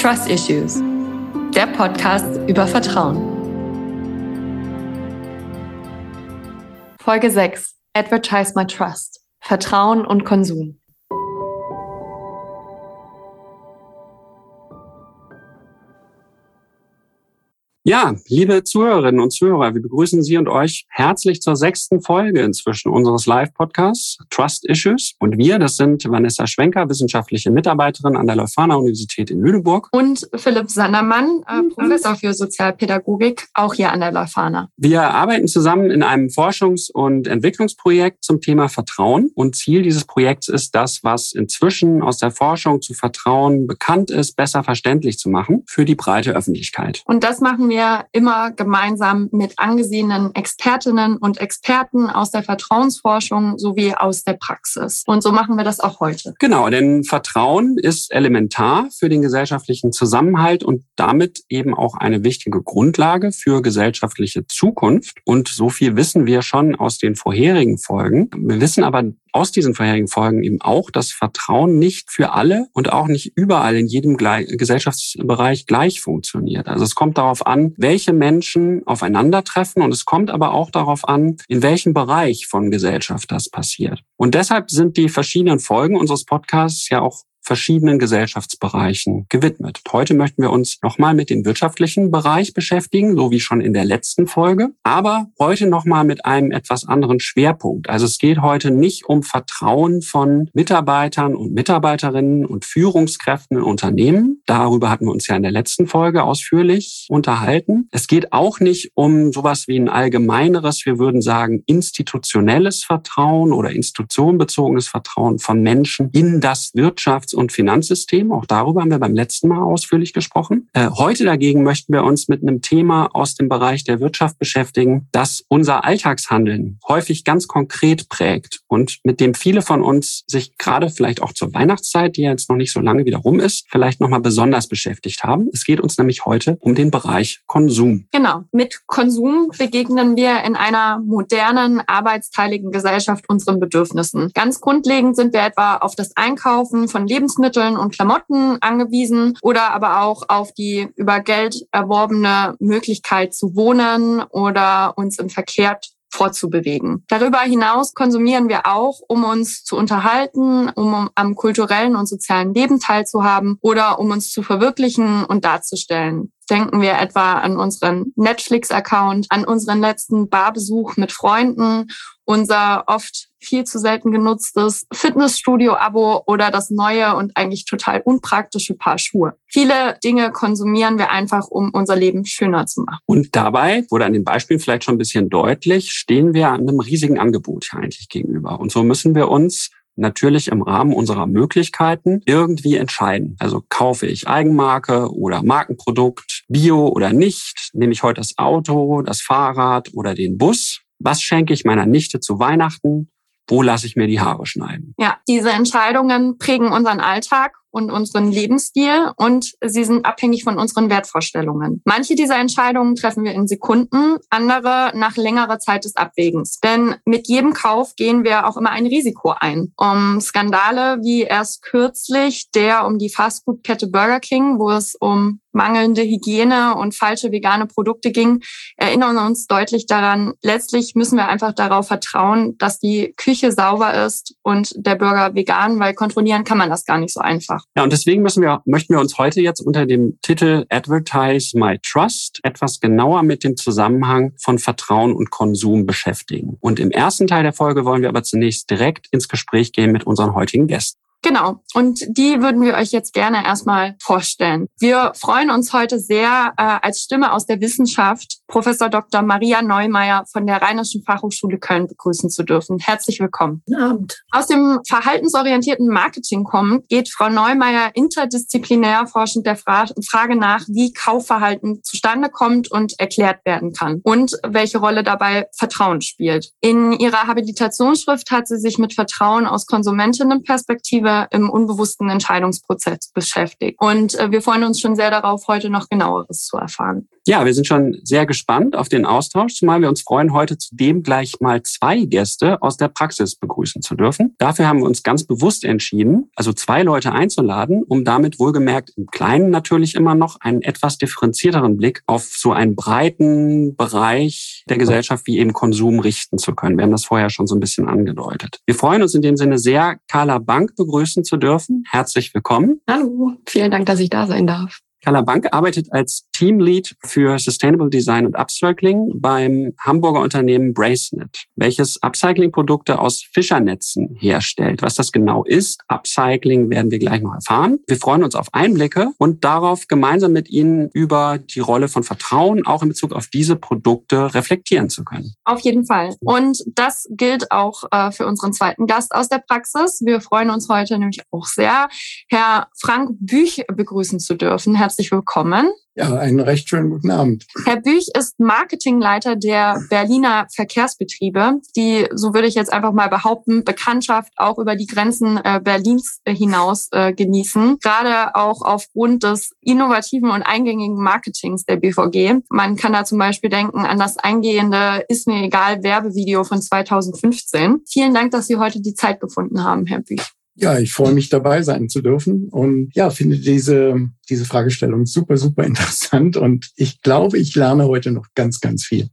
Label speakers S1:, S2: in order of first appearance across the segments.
S1: Trust Issues, der Podcast über Vertrauen. Folge 6. Advertise My Trust. Vertrauen und Konsum.
S2: Ja, liebe Zuhörerinnen und Zuhörer, wir begrüßen Sie und euch herzlich zur sechsten Folge inzwischen unseres Live-Podcasts Trust Issues. Und wir, das sind Vanessa Schwenker, wissenschaftliche Mitarbeiterin an der Leuphana Universität in Lüneburg.
S1: Und Philipp Sandermann, äh, mhm. Professor für Sozialpädagogik, auch hier an der Leuphana.
S2: Wir arbeiten zusammen in einem Forschungs- und Entwicklungsprojekt zum Thema Vertrauen. Und Ziel dieses Projekts ist das, was inzwischen aus der Forschung zu Vertrauen bekannt ist, besser verständlich zu machen für die breite Öffentlichkeit.
S1: Und das machen wir wir immer gemeinsam mit angesehenen Expertinnen und Experten aus der Vertrauensforschung sowie aus der Praxis. Und so machen wir das auch heute.
S2: Genau, denn Vertrauen ist elementar für den gesellschaftlichen Zusammenhalt und damit eben auch eine wichtige Grundlage für gesellschaftliche Zukunft. Und so viel wissen wir schon aus den vorherigen Folgen. Wir wissen aber aus diesen vorherigen Folgen eben auch, dass Vertrauen nicht für alle und auch nicht überall in jedem Gesellschaftsbereich gleich funktioniert. Also es kommt darauf an, welche Menschen aufeinandertreffen und es kommt aber auch darauf an, in welchem Bereich von Gesellschaft das passiert. Und deshalb sind die verschiedenen Folgen unseres Podcasts ja auch verschiedenen Gesellschaftsbereichen gewidmet. Heute möchten wir uns nochmal mit dem wirtschaftlichen Bereich beschäftigen, so wie schon in der letzten Folge, aber heute nochmal mit einem etwas anderen Schwerpunkt. Also es geht heute nicht um Vertrauen von Mitarbeitern und Mitarbeiterinnen und Führungskräften in Unternehmen. Darüber hatten wir uns ja in der letzten Folge ausführlich unterhalten. Es geht auch nicht um sowas wie ein allgemeineres, wir würden sagen, institutionelles Vertrauen oder institutionenbezogenes Vertrauen von Menschen in das Wirtschafts- und Finanzsystem. Auch darüber haben wir beim letzten Mal ausführlich gesprochen. Äh, heute dagegen möchten wir uns mit einem Thema aus dem Bereich der Wirtschaft beschäftigen, das unser Alltagshandeln häufig ganz konkret prägt und mit dem viele von uns sich gerade vielleicht auch zur Weihnachtszeit, die jetzt noch nicht so lange wieder rum ist, vielleicht nochmal besonders beschäftigt haben. Es geht uns nämlich heute um den Bereich Konsum.
S1: Genau. Mit Konsum begegnen wir in einer modernen, arbeitsteiligen Gesellschaft unseren Bedürfnissen. Ganz grundlegend sind wir etwa auf das Einkaufen von Lebensmitteln Lebensmitteln und Klamotten angewiesen oder aber auch auf die über Geld erworbene Möglichkeit zu wohnen oder uns im Verkehr fortzubewegen. Darüber hinaus konsumieren wir auch, um uns zu unterhalten, um am kulturellen und sozialen Leben teilzuhaben oder um uns zu verwirklichen und darzustellen. Denken wir etwa an unseren Netflix-Account, an unseren letzten Barbesuch mit Freunden, unser oft viel zu selten genutztes Fitnessstudio-Abo oder das neue und eigentlich total unpraktische Paar Schuhe. Viele Dinge konsumieren wir einfach, um unser Leben schöner zu machen.
S2: Und dabei, wurde an den Beispielen vielleicht schon ein bisschen deutlich, stehen wir einem riesigen Angebot eigentlich gegenüber. Und so müssen wir uns natürlich im Rahmen unserer Möglichkeiten irgendwie entscheiden. Also kaufe ich Eigenmarke oder Markenprodukt, Bio oder nicht, nehme ich heute das Auto, das Fahrrad oder den Bus. Was schenke ich meiner Nichte zu Weihnachten? Wo lasse ich mir die Haare schneiden?
S1: Ja, diese Entscheidungen prägen unseren Alltag und unseren Lebensstil und sie sind abhängig von unseren Wertvorstellungen. Manche dieser Entscheidungen treffen wir in Sekunden, andere nach längerer Zeit des Abwägens. Denn mit jedem Kauf gehen wir auch immer ein Risiko ein. Um Skandale wie erst kürzlich der um die Fastfood-Kette Burger King, wo es um mangelnde Hygiene und falsche vegane Produkte ging, erinnern uns deutlich daran, letztlich müssen wir einfach darauf vertrauen, dass die Küche sauber ist und der Burger vegan, weil kontrollieren kann man das gar nicht so einfach.
S2: Ja, und deswegen müssen wir, möchten wir uns heute jetzt unter dem Titel Advertise My Trust etwas genauer mit dem Zusammenhang von Vertrauen und Konsum beschäftigen. Und im ersten Teil der Folge wollen wir aber zunächst direkt ins Gespräch gehen mit unseren heutigen Gästen.
S1: Genau. Und die würden wir euch jetzt gerne erstmal vorstellen. Wir freuen uns heute sehr, äh, als Stimme aus der Wissenschaft Professor Dr. Maria Neumeier von der Rheinischen Fachhochschule Köln begrüßen zu dürfen. Herzlich willkommen.
S3: Guten Abend.
S1: Aus dem verhaltensorientierten Marketing kommt, geht Frau Neumeier interdisziplinär forschend der Fra Frage nach, wie Kaufverhalten zustande kommt und erklärt werden kann und welche Rolle dabei Vertrauen spielt. In ihrer Habilitationsschrift hat sie sich mit Vertrauen aus Konsumentinnenperspektive im unbewussten Entscheidungsprozess beschäftigt. Und äh, wir freuen uns schon sehr darauf, heute noch genaueres zu erfahren.
S2: Ja, wir sind schon sehr gespannt auf den Austausch, zumal wir uns freuen, heute zudem gleich mal zwei Gäste aus der Praxis begrüßen zu dürfen. Dafür haben wir uns ganz bewusst entschieden, also zwei Leute einzuladen, um damit wohlgemerkt im Kleinen natürlich immer noch einen etwas differenzierteren Blick auf so einen breiten Bereich der Gesellschaft wie eben Konsum richten zu können. Wir haben das vorher schon so ein bisschen angedeutet. Wir freuen uns in dem Sinne sehr, Carla Bank begrüßen zu dürfen. Herzlich willkommen.
S3: Hallo, vielen Dank, dass ich da sein darf.
S2: Carla Bank arbeitet als Teamlead für Sustainable Design und Upcycling beim Hamburger Unternehmen Bracenet, welches Upcycling-Produkte aus Fischernetzen herstellt. Was das genau ist, Upcycling werden wir gleich noch erfahren. Wir freuen uns auf Einblicke und darauf, gemeinsam mit Ihnen über die Rolle von Vertrauen auch in Bezug auf diese Produkte reflektieren zu können.
S1: Auf jeden Fall. Und das gilt auch äh, für unseren zweiten Gast aus der Praxis. Wir freuen uns heute nämlich auch sehr, Herr Frank Büch begrüßen zu dürfen. Herzlich willkommen.
S4: Ja, einen recht schönen guten Abend.
S1: Herr Büch ist Marketingleiter der Berliner Verkehrsbetriebe, die, so würde ich jetzt einfach mal behaupten, Bekanntschaft auch über die Grenzen äh, Berlins hinaus äh, genießen. Gerade auch aufgrund des innovativen und eingängigen Marketings der BVG. Man kann da zum Beispiel denken an das eingehende Ist mir egal Werbevideo von 2015. Vielen Dank, dass Sie heute die Zeit gefunden haben, Herr Büch.
S4: Ja, ich freue mich dabei sein zu dürfen und ja, finde diese diese Fragestellung super, super interessant und ich glaube, ich lerne heute noch ganz, ganz viel.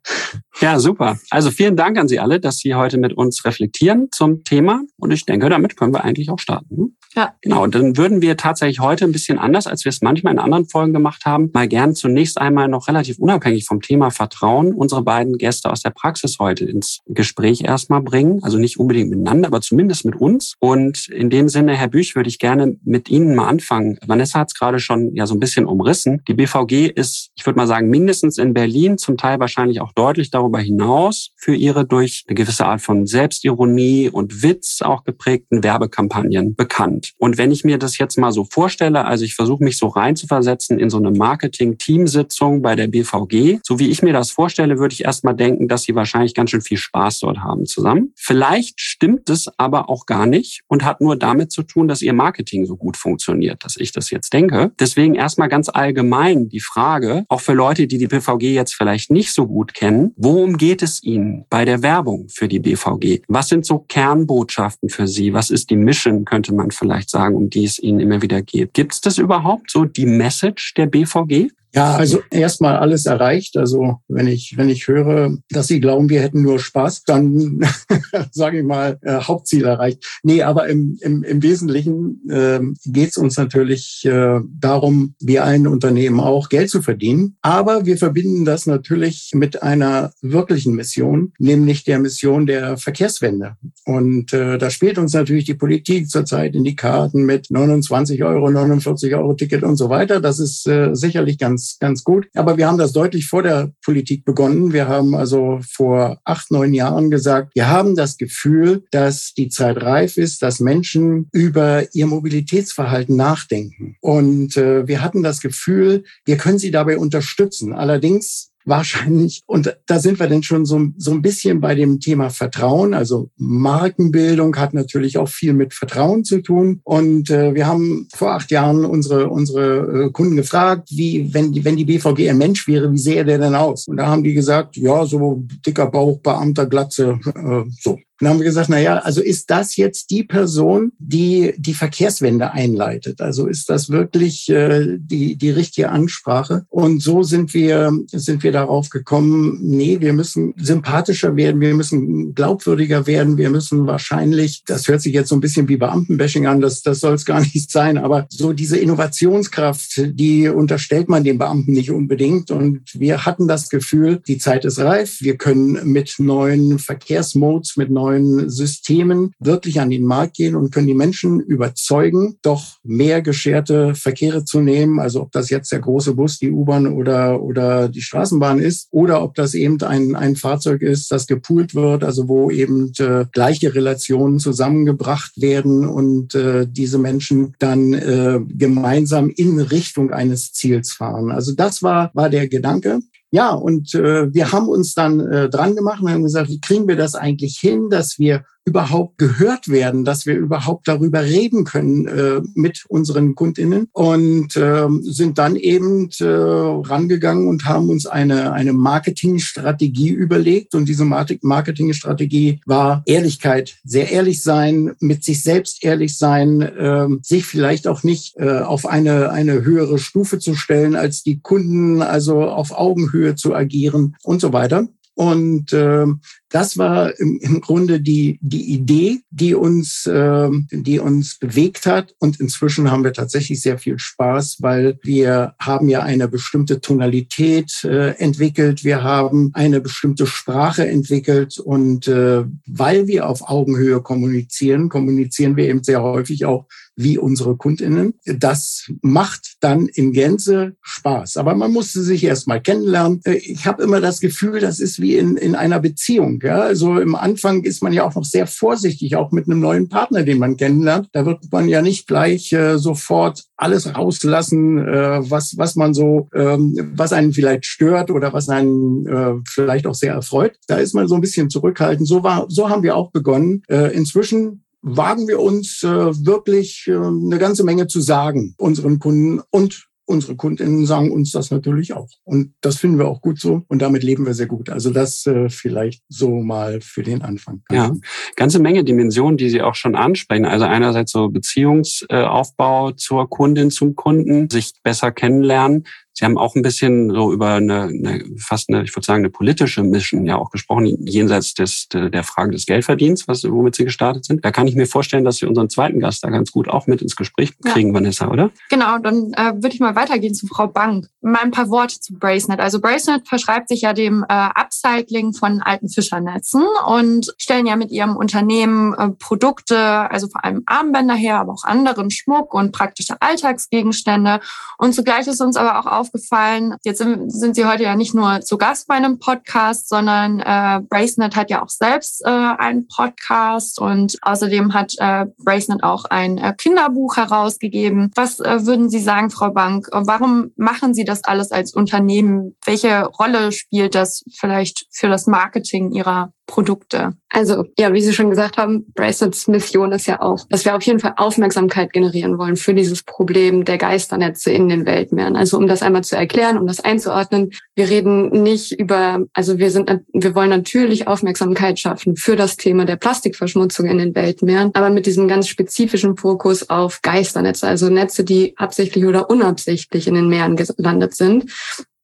S2: Ja, super. Also vielen Dank an Sie alle, dass Sie heute mit uns reflektieren zum Thema und ich denke, damit können wir eigentlich auch starten. Ja. Genau, und dann würden wir tatsächlich heute ein bisschen anders, als wir es manchmal in anderen Folgen gemacht haben, mal gern zunächst einmal noch relativ unabhängig vom Thema Vertrauen unsere beiden Gäste aus der Praxis heute ins Gespräch erstmal bringen. Also nicht unbedingt miteinander, aber zumindest mit uns. Und in dem Sinne, Herr Büch, würde ich gerne mit Ihnen mal anfangen. Vanessa hat es gerade schon ja so ein bisschen umrissen. Die BVG ist, ich würde mal sagen, mindestens in Berlin, zum Teil wahrscheinlich auch deutlich darüber hinaus für ihre durch eine gewisse Art von Selbstironie und Witz auch geprägten Werbekampagnen bekannt. Und wenn ich mir das jetzt mal so vorstelle, also ich versuche mich so reinzuversetzen in so eine Marketing-Teamsitzung bei der BVG, so wie ich mir das vorstelle, würde ich erstmal denken, dass sie wahrscheinlich ganz schön viel Spaß dort haben zusammen. Vielleicht stimmt es aber auch gar nicht und hat nur damit zu tun, dass ihr Marketing so gut funktioniert, dass ich das jetzt denke. Deswegen Deswegen erstmal ganz allgemein die Frage, auch für Leute, die die BVG jetzt vielleicht nicht so gut kennen, worum geht es Ihnen bei der Werbung für die BVG? Was sind so Kernbotschaften für Sie? Was ist die Mission, könnte man vielleicht sagen, um die es Ihnen immer wieder geht? Gibt es das überhaupt, so die Message der BVG?
S4: Ja, also erstmal alles erreicht. Also wenn ich, wenn ich höre, dass Sie glauben, wir hätten nur Spaß, dann sage ich mal, äh, Hauptziel erreicht. Nee, aber im, im, im Wesentlichen äh, geht uns natürlich äh, darum, wie ein Unternehmen auch Geld zu verdienen. Aber wir verbinden das natürlich mit einer wirklichen Mission, nämlich der Mission der Verkehrswende. Und äh, da spielt uns natürlich die Politik zurzeit in die Karten mit 29 Euro, 49 Euro Ticket und so weiter. Das ist äh, sicherlich ganz ganz, gut. Aber wir haben das deutlich vor der Politik begonnen. Wir haben also vor acht, neun Jahren gesagt, wir haben das Gefühl, dass die Zeit reif ist, dass Menschen über ihr Mobilitätsverhalten nachdenken. Und äh, wir hatten das Gefühl, wir können sie dabei unterstützen. Allerdings wahrscheinlich. Und da sind wir dann schon so, so ein bisschen bei dem Thema Vertrauen. Also Markenbildung hat natürlich auch viel mit Vertrauen zu tun. Und äh, wir haben vor acht Jahren unsere, unsere äh, Kunden gefragt, wie, wenn die, wenn die BVG ein Mensch wäre, wie sähe der denn aus? Und da haben die gesagt, ja, so dicker Bauch, Beamter, Glatze, äh, so. Dann haben wir gesagt, na ja, also ist das jetzt die Person, die die Verkehrswende einleitet? Also ist das wirklich äh, die, die richtige Ansprache? Und so sind wir, sind wir darauf gekommen, nee, wir müssen sympathischer werden, wir müssen glaubwürdiger werden, wir müssen wahrscheinlich, das hört sich jetzt so ein bisschen wie Beamtenbashing an, das, das soll es gar nicht sein, aber so diese Innovationskraft, die unterstellt man den Beamten nicht unbedingt. Und wir hatten das Gefühl, die Zeit ist reif, wir können mit neuen Verkehrsmodes, mit neuen neuen Systemen wirklich an den Markt gehen und können die Menschen überzeugen, doch mehr gescherte Verkehre zu nehmen. Also ob das jetzt der große Bus, die U-Bahn oder, oder die Straßenbahn ist oder ob das eben ein, ein Fahrzeug ist, das gepoolt wird, also wo eben äh, gleiche Relationen zusammengebracht werden und äh, diese Menschen dann äh, gemeinsam in Richtung eines Ziels fahren. Also das war, war der Gedanke. Ja, und äh, wir haben uns dann äh, dran gemacht und haben gesagt, wie kriegen wir das eigentlich hin, dass wir überhaupt gehört werden, dass wir überhaupt darüber reden können äh, mit unseren Kundinnen und äh, sind dann eben äh, rangegangen und haben uns eine, eine Marketingstrategie überlegt. Und diese Marketingstrategie war Ehrlichkeit, sehr ehrlich sein, mit sich selbst ehrlich sein, äh, sich vielleicht auch nicht äh, auf eine, eine höhere Stufe zu stellen als die Kunden, also auf Augenhöhe zu agieren und so weiter. Und äh, das war im, im Grunde die, die Idee, die uns, äh, die uns bewegt hat. Und inzwischen haben wir tatsächlich sehr viel Spaß, weil wir haben ja eine bestimmte Tonalität äh, entwickelt. Wir haben eine bestimmte Sprache entwickelt. Und äh, weil wir auf Augenhöhe kommunizieren, kommunizieren wir eben sehr häufig auch wie unsere Kundinnen. Das macht dann in Gänze Spaß. Aber man musste sich erst mal kennenlernen. Äh, ich habe immer das Gefühl, das ist wie in, in einer Beziehung. Ja? Also im Anfang ist man ja auch noch sehr vorsichtig, auch mit einem neuen Partner, den man kennenlernt. Da wird man ja nicht gleich äh, sofort alles rauslassen, äh, was, was man so, ähm, was einen vielleicht stört oder was einen äh, vielleicht auch sehr erfreut. Da ist man so ein bisschen zurückhaltend. So war, so haben wir auch begonnen. Äh, inzwischen wagen wir uns äh, wirklich äh, eine ganze Menge zu sagen, unseren Kunden und unsere Kundinnen sagen uns das natürlich auch. Und das finden wir auch gut so und damit leben wir sehr gut. Also das äh, vielleicht so mal für den Anfang.
S2: Ja, ganze Menge Dimensionen, die Sie auch schon ansprechen. Also einerseits so Beziehungsaufbau zur Kundin, zum Kunden, sich besser kennenlernen, Sie haben auch ein bisschen so über eine, eine fast eine, ich würde sagen, eine politische Mission ja auch gesprochen, jenseits des, der Frage des Geldverdienens, was, womit Sie gestartet sind. Da kann ich mir vorstellen, dass Sie unseren zweiten Gast da ganz gut auch mit ins Gespräch kriegen, ja. Vanessa, oder?
S1: Genau, dann äh, würde ich mal weitergehen zu Frau Bank. Mal ein paar Worte zu Bracenet. Also Bracenet verschreibt sich ja dem äh, Upcycling von alten Fischernetzen und stellen ja mit ihrem Unternehmen äh, Produkte, also vor allem Armbänder her, aber auch anderen Schmuck und praktische Alltagsgegenstände. Und zugleich ist uns aber auch auf aufgefallen. Jetzt sind Sie heute ja nicht nur zu Gast bei einem Podcast, sondern äh, Bracenet hat ja auch selbst äh, einen Podcast und außerdem hat äh, Bracenet auch ein äh, Kinderbuch herausgegeben. Was äh, würden Sie sagen, Frau Bank? Warum machen Sie das alles als Unternehmen? Welche Rolle spielt das vielleicht für das Marketing Ihrer Produkte?
S3: Also, ja, wie Sie schon gesagt haben, Bracelets Mission ist ja auch, dass wir auf jeden Fall Aufmerksamkeit generieren wollen für dieses Problem der Geisternetze in den Weltmeeren. Also, um das einmal zu erklären, um das einzuordnen. Wir reden nicht über, also wir sind, wir wollen natürlich Aufmerksamkeit schaffen für das Thema der Plastikverschmutzung in den Weltmeeren, aber mit diesem ganz spezifischen Fokus auf Geisternetze, also Netze, die absichtlich oder unabsichtlich in den Meeren gelandet sind.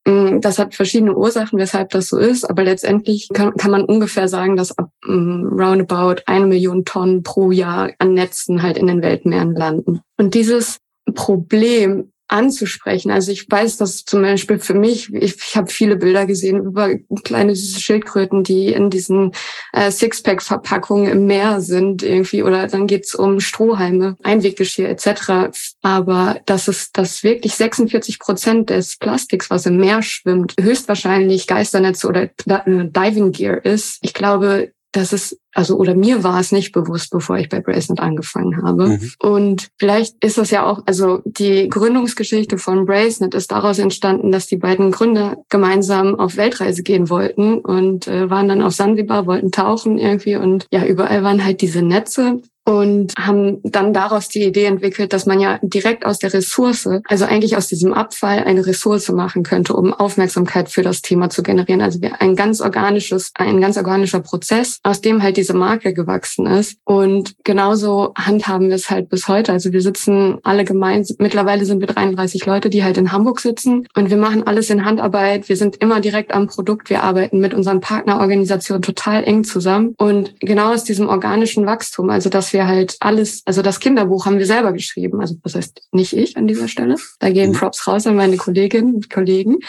S3: Mm, das hat verschiedene Ursachen, weshalb das so ist, aber letztendlich kann, kann man ungefähr sagen, dass ab mm, roundabout eine Million Tonnen pro Jahr an Netzen halt in den Weltmeeren landen. Und dieses Problem anzusprechen. Also ich weiß, dass zum Beispiel für mich, ich, ich habe viele Bilder gesehen über kleine süße Schildkröten, die in diesen äh, Sixpack-Verpackungen im Meer sind irgendwie oder dann geht's um Strohhalme, Einweggeschirr etc. Aber das ist das wirklich 46 Prozent des Plastiks, was im Meer schwimmt, höchstwahrscheinlich Geisternetze oder äh, Diving Gear ist. Ich glaube, das ist also oder mir war es nicht bewusst, bevor ich bei Bracenet angefangen habe. Mhm. Und vielleicht ist das ja auch, also die Gründungsgeschichte von Bracenet ist daraus entstanden, dass die beiden Gründer gemeinsam auf Weltreise gehen wollten und äh, waren dann auf Sansibar, wollten tauchen irgendwie und ja, überall waren halt diese Netze und haben dann daraus die Idee entwickelt, dass man ja direkt aus der Ressource, also eigentlich aus diesem Abfall eine Ressource machen könnte, um Aufmerksamkeit für das Thema zu generieren. Also ein ganz organisches, ein ganz organischer Prozess, aus dem halt diese Marke gewachsen ist. Und genauso handhaben wir es halt bis heute. Also wir sitzen alle gemeinsam, mittlerweile sind wir 33 Leute, die halt in Hamburg sitzen und wir machen alles in Handarbeit. Wir sind immer direkt am Produkt. Wir arbeiten mit unseren Partnerorganisationen total eng zusammen. Und genau aus diesem organischen Wachstum, also dass wir halt alles, also das Kinderbuch haben wir selber geschrieben. Also das heißt nicht ich an dieser Stelle. Da gehen mhm. Props raus an meine Kolleginnen und Kollegen.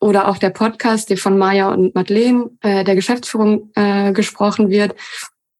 S3: Oder auch der Podcast, der von Maya und Madeleine, äh, der Geschäftsführung äh, gesprochen wird.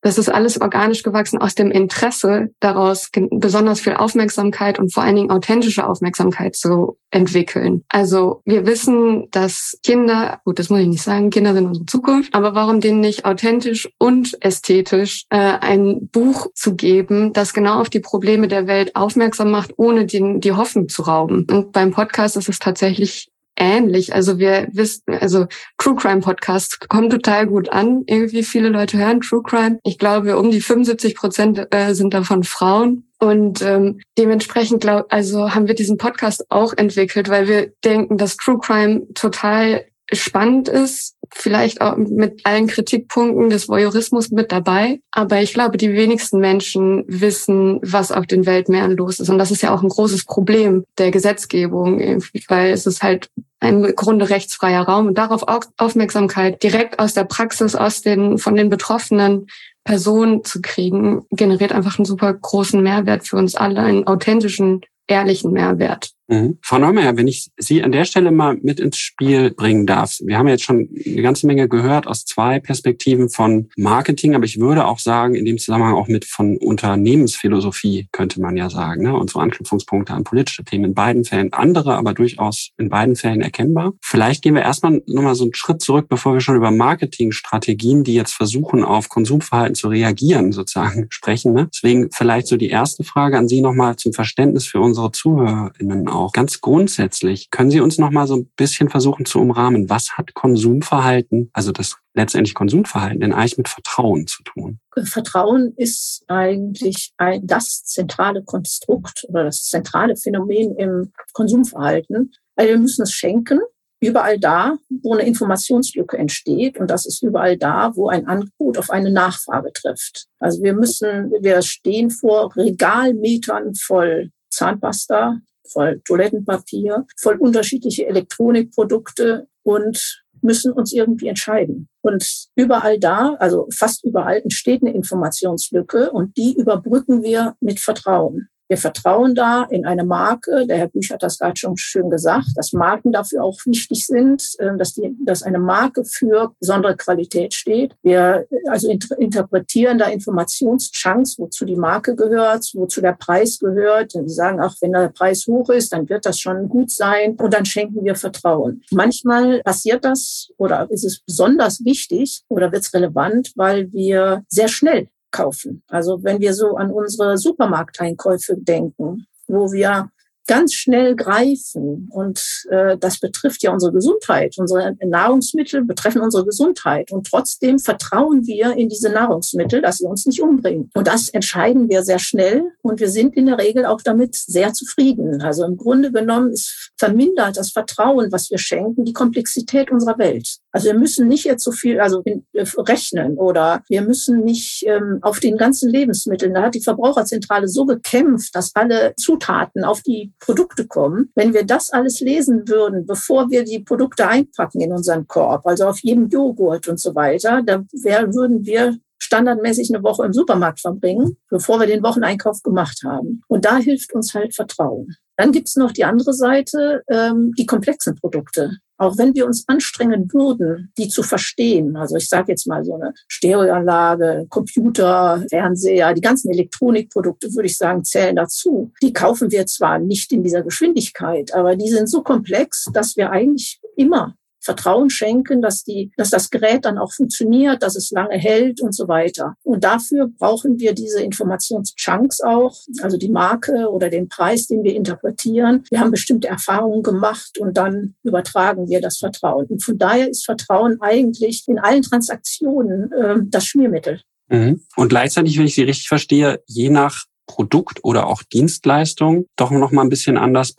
S3: Das ist alles organisch gewachsen aus dem Interesse daraus, besonders viel Aufmerksamkeit und vor allen Dingen authentische Aufmerksamkeit zu entwickeln. Also wir wissen, dass Kinder, gut, das muss ich nicht sagen, Kinder sind unsere Zukunft, aber warum denen nicht authentisch und ästhetisch äh, ein Buch zu geben, das genau auf die Probleme der Welt aufmerksam macht, ohne den, die Hoffnung zu rauben. Und beim Podcast ist es tatsächlich ähnlich. Also wir wissen, also True Crime Podcasts kommen total gut an. Irgendwie viele Leute hören True Crime. Ich glaube, um die 75 Prozent äh, sind davon Frauen. Und ähm, dementsprechend glaub, also haben wir diesen Podcast auch entwickelt, weil wir denken, dass True Crime total spannend ist, vielleicht auch mit allen Kritikpunkten des Voyeurismus mit dabei. Aber ich glaube, die wenigsten Menschen wissen, was auf den Weltmeeren los ist. Und das ist ja auch ein großes Problem der Gesetzgebung, weil es ist halt ein im Grunde rechtsfreier Raum und darauf Aufmerksamkeit direkt aus der Praxis, aus den, von den Betroffenen Personen zu kriegen, generiert einfach einen super großen Mehrwert für uns alle, einen authentischen, ehrlichen Mehrwert.
S2: Mhm. Frau Neumeier, wenn ich Sie an der Stelle mal mit ins Spiel bringen darf. Wir haben jetzt schon eine ganze Menge gehört aus zwei Perspektiven von Marketing, aber ich würde auch sagen, in dem Zusammenhang auch mit von Unternehmensphilosophie, könnte man ja sagen. Ne? Und so Anknüpfungspunkte an politische Themen in beiden Fällen, andere aber durchaus in beiden Fällen erkennbar. Vielleicht gehen wir erstmal nochmal so einen Schritt zurück, bevor wir schon über Marketingstrategien, die jetzt versuchen, auf Konsumverhalten zu reagieren, sozusagen sprechen. Ne? Deswegen vielleicht so die erste Frage an Sie nochmal zum Verständnis für unsere ZuhörerInnen auch. Ganz grundsätzlich, können Sie uns noch mal so ein bisschen versuchen zu umrahmen, was hat Konsumverhalten, also das letztendlich Konsumverhalten, denn eigentlich mit Vertrauen zu tun?
S5: Vertrauen ist eigentlich ein, das zentrale Konstrukt oder das zentrale Phänomen im Konsumverhalten. Also wir müssen es schenken, überall da, wo eine Informationslücke entsteht. Und das ist überall da, wo ein Angebot auf eine Nachfrage trifft. Also wir müssen, wir stehen vor Regalmetern voll Zahnpasta, voll Toilettenpapier, voll unterschiedliche Elektronikprodukte und müssen uns irgendwie entscheiden. Und überall da, also fast überall, entsteht eine Informationslücke und die überbrücken wir mit Vertrauen. Wir vertrauen da in eine Marke. Der Herr Büch hat das gerade schon schön gesagt, dass Marken dafür auch wichtig sind, äh, dass, die, dass eine Marke für besondere Qualität steht. Wir äh, also interpretieren da Informationschunks, wozu die Marke gehört, wozu der Preis gehört. Wir sagen, ach, wenn der Preis hoch ist, dann wird das schon gut sein. Und dann schenken wir Vertrauen. Manchmal passiert das oder ist es besonders wichtig oder wird es relevant, weil wir sehr schnell kaufen. Also wenn wir so an unsere Supermarkteinkäufe denken, wo wir ganz schnell greifen. Und äh, das betrifft ja unsere Gesundheit. Unsere Nahrungsmittel betreffen unsere Gesundheit. Und trotzdem vertrauen wir in diese Nahrungsmittel, dass sie uns nicht umbringen. Und das entscheiden wir sehr schnell. Und wir sind in der Regel auch damit sehr zufrieden. Also im Grunde genommen ist vermindert das Vertrauen, was wir schenken, die Komplexität unserer Welt. Also wir müssen nicht jetzt so viel also äh, rechnen oder wir müssen nicht ähm, auf den ganzen Lebensmitteln. Da hat die Verbraucherzentrale so gekämpft, dass alle Zutaten auf die Produkte kommen. Wenn wir das alles lesen würden, bevor wir die Produkte einpacken in unseren Korb, also auf jedem Joghurt und so weiter, da wär, würden wir standardmäßig eine Woche im Supermarkt verbringen, bevor wir den Wocheneinkauf gemacht haben. Und da hilft uns halt Vertrauen. Dann gibt es noch die andere Seite, ähm, die komplexen Produkte. Auch wenn wir uns anstrengen würden, die zu verstehen, also ich sage jetzt mal so eine Stereoanlage, Computer, Fernseher, die ganzen Elektronikprodukte, würde ich sagen, zählen dazu. Die kaufen wir zwar nicht in dieser Geschwindigkeit, aber die sind so komplex, dass wir eigentlich immer Vertrauen schenken, dass die, dass das Gerät dann auch funktioniert, dass es lange hält und so weiter. Und dafür brauchen wir diese Informationschunks auch, also die Marke oder den Preis, den wir interpretieren. Wir haben bestimmte Erfahrungen gemacht und dann übertragen wir das Vertrauen. Und von daher ist Vertrauen eigentlich in allen Transaktionen äh, das Schmiermittel.
S2: Mhm. Und gleichzeitig, wenn ich Sie richtig verstehe, je nach Produkt oder auch Dienstleistung doch noch mal ein bisschen anders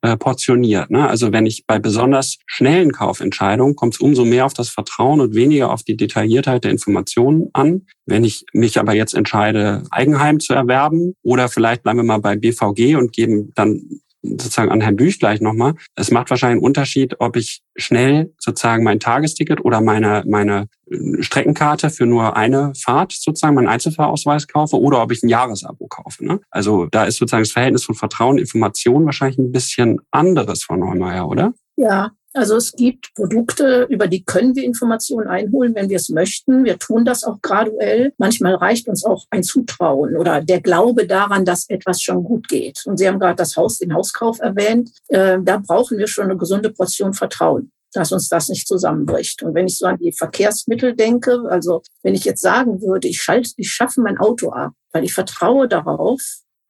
S2: äh, portioniert. Ne? Also wenn ich bei besonders schnellen Kaufentscheidungen kommt es umso mehr auf das Vertrauen und weniger auf die Detailliertheit der Informationen an. Wenn ich mich aber jetzt entscheide, Eigenheim zu erwerben oder vielleicht bleiben wir mal bei BVG und geben dann sozusagen an Herrn Büch gleich nochmal. Es macht wahrscheinlich einen Unterschied, ob ich schnell sozusagen mein Tagesticket oder meine, meine äh, Streckenkarte für nur eine Fahrt sozusagen, meinen Einzelfahrausweis kaufe oder ob ich ein Jahresabo kaufe. Ne? Also da ist sozusagen das Verhältnis von Vertrauen, Information wahrscheinlich ein bisschen anderes von Neumeier, oder?
S5: Ja, also es gibt Produkte, über die können wir Informationen einholen, wenn wir es möchten. Wir tun das auch graduell. Manchmal reicht uns auch ein Zutrauen oder der Glaube daran, dass etwas schon gut geht. Und Sie haben gerade das Haus, den Hauskauf erwähnt. Äh, da brauchen wir schon eine gesunde Portion Vertrauen dass uns das nicht zusammenbricht. Und wenn ich so an die Verkehrsmittel denke, also wenn ich jetzt sagen würde, ich, schalte, ich schaffe mein Auto ab, weil ich vertraue darauf,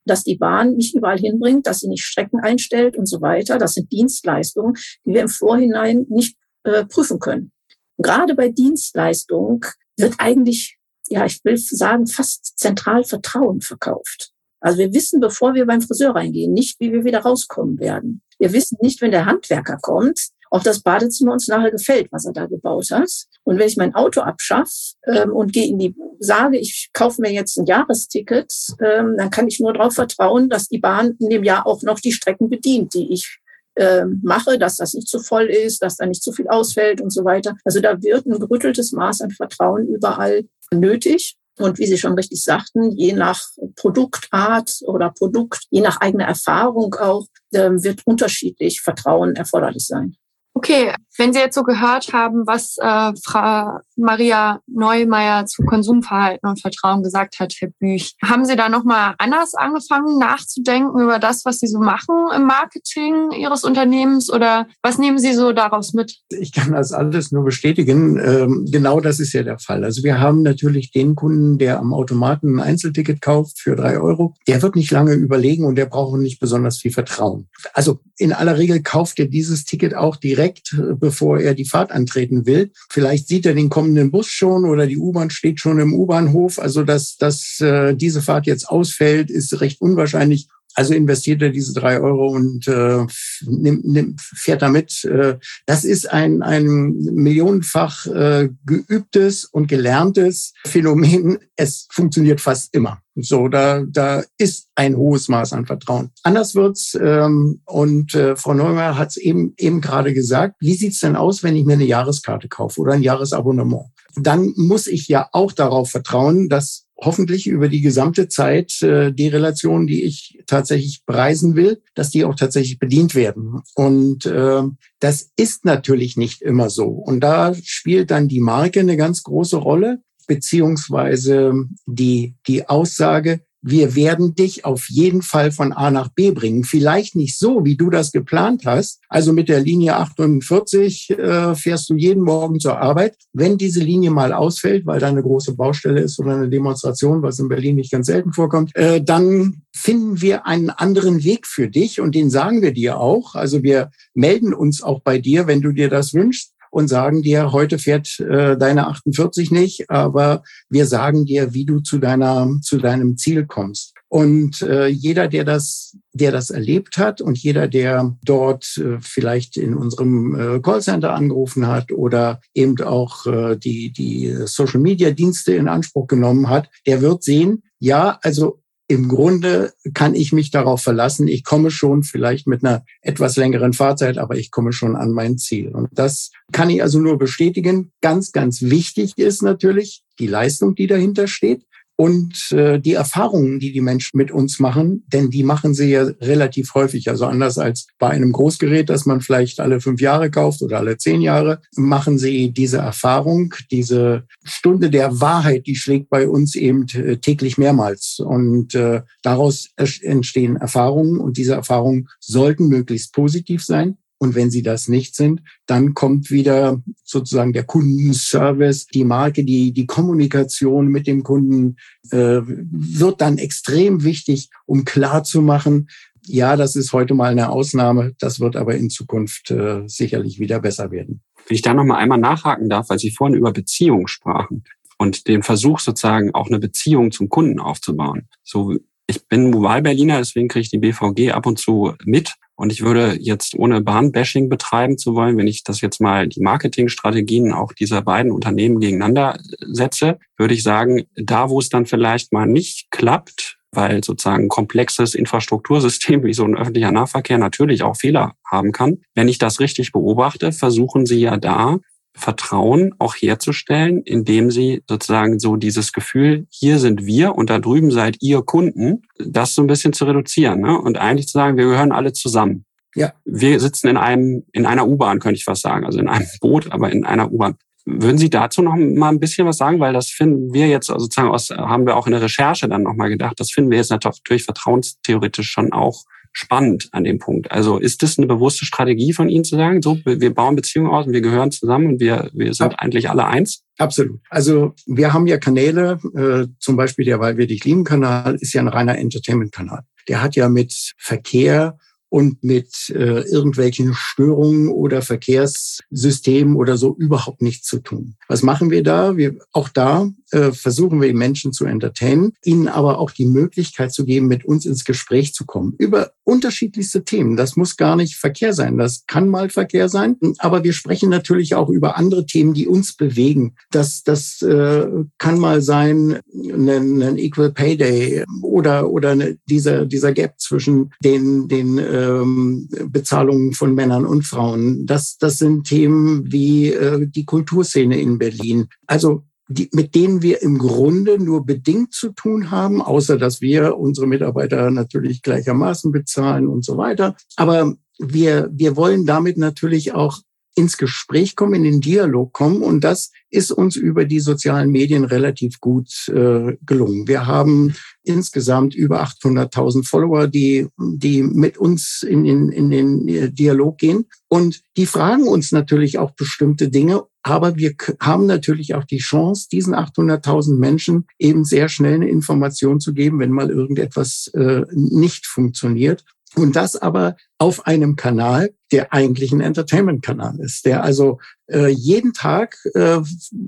S5: dass die Bahn mich überall hinbringt, dass sie nicht Strecken einstellt und so weiter. Das sind Dienstleistungen, die wir im Vorhinein nicht äh, prüfen können. gerade bei Dienstleistungen wird eigentlich, ja, ich will sagen, fast zentral Vertrauen verkauft. Also wir wissen, bevor wir beim Friseur reingehen, nicht, wie wir wieder rauskommen werden. Wir wissen nicht, wenn der Handwerker kommt, ob das Badezimmer uns nachher gefällt, was er da gebaut hat. Und wenn ich mein Auto abschaffe ähm, und gehe in die, sage, ich kaufe mir jetzt ein Jahresticket, ähm, dann kann ich nur darauf vertrauen, dass die Bahn in dem Jahr auch noch die Strecken bedient, die ich äh, mache, dass das nicht zu voll ist, dass da nicht zu viel ausfällt und so weiter. Also da wird ein gerütteltes Maß an Vertrauen überall nötig. Und wie Sie schon richtig sagten, je nach Produktart oder Produkt, je nach eigener Erfahrung auch, ähm, wird unterschiedlich Vertrauen erforderlich sein.
S1: Okay, wenn Sie jetzt so gehört haben, was äh, Frau Maria Neumeier zu Konsumverhalten und Vertrauen gesagt hat, Herr Büch, haben Sie da nochmal anders angefangen nachzudenken über das, was Sie so machen im Marketing Ihres Unternehmens oder was nehmen Sie so daraus mit?
S4: Ich kann das alles nur bestätigen. Ähm, genau das ist ja der Fall. Also wir haben natürlich den Kunden, der am Automaten ein Einzelticket kauft für drei Euro, der wird nicht lange überlegen und der braucht nicht besonders viel Vertrauen. Also in aller Regel kauft er dieses Ticket auch direkt direkt, bevor er die Fahrt antreten will. Vielleicht sieht er den kommenden Bus schon oder die U-Bahn steht schon im U-Bahnhof. Also dass, dass äh, diese Fahrt jetzt ausfällt, ist recht unwahrscheinlich. Also investiert er diese drei Euro und äh, nimmt, nimmt, fährt damit. Äh, das ist ein, ein millionenfach äh, geübtes und gelerntes Phänomen. Es funktioniert fast immer. So, da, da ist ein hohes Maß an Vertrauen. Anders wird's ähm, und äh, Frau Neumann hat es eben eben gerade gesagt. Wie sieht's denn aus, wenn ich mir eine Jahreskarte kaufe oder ein Jahresabonnement? Dann muss ich ja auch darauf vertrauen, dass hoffentlich über die gesamte Zeit äh, die Relationen, die ich tatsächlich preisen will, dass die auch tatsächlich bedient werden. Und äh, das ist natürlich nicht immer so. Und da spielt dann die Marke eine ganz große Rolle, beziehungsweise die, die Aussage, wir werden dich auf jeden Fall von A nach B bringen. Vielleicht nicht so, wie du das geplant hast. Also mit der Linie 48 äh, fährst du jeden Morgen zur Arbeit. Wenn diese Linie mal ausfällt, weil da eine große Baustelle ist oder eine Demonstration, was in Berlin nicht ganz selten vorkommt, äh, dann finden wir einen anderen Weg für dich und den sagen wir dir auch. Also wir melden uns auch bei dir, wenn du dir das wünschst und sagen dir, heute fährt äh, deine 48 nicht, aber wir sagen dir, wie du zu deiner zu deinem Ziel kommst. Und äh, jeder, der das, der das erlebt hat und jeder, der dort äh, vielleicht in unserem äh, Callcenter angerufen hat oder eben auch äh, die, die Social Media Dienste in Anspruch genommen hat, der wird sehen, ja, also im Grunde kann ich mich darauf verlassen, ich komme schon vielleicht mit einer etwas längeren Fahrzeit, aber ich komme schon an mein Ziel. Und das kann ich also nur bestätigen. Ganz, ganz wichtig ist natürlich die Leistung, die dahinter steht und äh, die Erfahrungen, die die Menschen mit uns machen, denn die machen sie ja relativ häufig. Also anders als bei einem Großgerät, das man vielleicht alle fünf Jahre kauft oder alle zehn Jahre, machen sie diese Erfahrung, diese Stunde der Wahrheit, die schlägt bei uns eben äh, täglich mehrmals. Und äh, daraus entstehen Erfahrungen und diese Erfahrungen sollten möglichst positiv sein. Und wenn sie das nicht sind, dann kommt wieder sozusagen der Kundenservice, die Marke, die, die Kommunikation mit dem Kunden äh, wird dann extrem wichtig, um klar zu machen, ja, das ist heute mal eine Ausnahme, das wird aber in Zukunft äh, sicherlich wieder besser werden.
S2: Wenn ich da noch mal einmal nachhaken darf, weil Sie vorhin über Beziehungen sprachen und den Versuch sozusagen auch eine Beziehung zum Kunden aufzubauen. So, ich bin Wahlberliner, deswegen kriege ich die BVG ab und zu mit. Und ich würde jetzt, ohne Bahnbashing betreiben zu wollen, wenn ich das jetzt mal die Marketingstrategien auch dieser beiden Unternehmen gegeneinander setze, würde ich sagen, da wo es dann vielleicht mal nicht klappt, weil sozusagen komplexes Infrastruktursystem wie so ein öffentlicher Nahverkehr natürlich auch Fehler haben kann. Wenn ich das richtig beobachte, versuchen Sie ja da Vertrauen auch herzustellen, indem sie sozusagen so dieses Gefühl, hier sind wir und da drüben seid ihr Kunden, das so ein bisschen zu reduzieren ne? und eigentlich zu sagen, wir gehören alle zusammen. Ja. Wir sitzen in einem, in einer U-Bahn, könnte ich fast sagen, also in einem Boot, aber in einer U-Bahn. Würden Sie dazu noch mal ein bisschen was sagen? Weil das finden wir jetzt also sozusagen aus, haben wir auch in der Recherche dann noch mal gedacht, das finden wir jetzt natürlich vertrauenstheoretisch schon auch spannend an dem Punkt. Also ist das eine bewusste Strategie von Ihnen zu sagen, so, wir bauen Beziehungen aus und wir gehören zusammen und wir, wir sind ja. eigentlich alle eins?
S4: Absolut. Also wir haben ja Kanäle, äh, zum Beispiel der Weil wir dich lieben Kanal ist ja ein reiner Entertainment-Kanal. der hat ja mit Verkehr und mit äh, irgendwelchen Störungen oder Verkehrssystemen oder so überhaupt nichts zu tun. Was machen wir da? Wir auch da versuchen wir Menschen zu entertainen, ihnen aber auch die Möglichkeit zu geben, mit uns ins Gespräch zu kommen über unterschiedlichste Themen. Das muss gar nicht Verkehr sein, das kann mal Verkehr sein, aber wir sprechen natürlich auch über andere Themen, die uns bewegen. Das, das äh, kann mal sein, ein, ein Equal Pay Day oder oder dieser dieser Gap zwischen den den ähm, Bezahlungen von Männern und Frauen. Das das sind Themen wie äh, die Kulturszene in Berlin. Also die, mit denen wir im Grunde nur bedingt zu tun haben, außer dass wir unsere Mitarbeiter natürlich gleichermaßen bezahlen und so weiter. Aber wir, wir wollen damit natürlich auch ins Gespräch kommen, in den Dialog kommen. Und das ist uns über die sozialen Medien relativ gut äh, gelungen. Wir haben insgesamt über 800.000 Follower, die, die mit uns in, in, in den Dialog gehen. Und die fragen uns natürlich auch bestimmte Dinge. Aber wir haben natürlich auch die Chance, diesen 800.000 Menschen eben sehr schnell eine Information zu geben, wenn mal irgendetwas äh, nicht funktioniert. Und das aber auf einem Kanal, der eigentlich ein Entertainment-Kanal ist, der also äh, jeden Tag äh,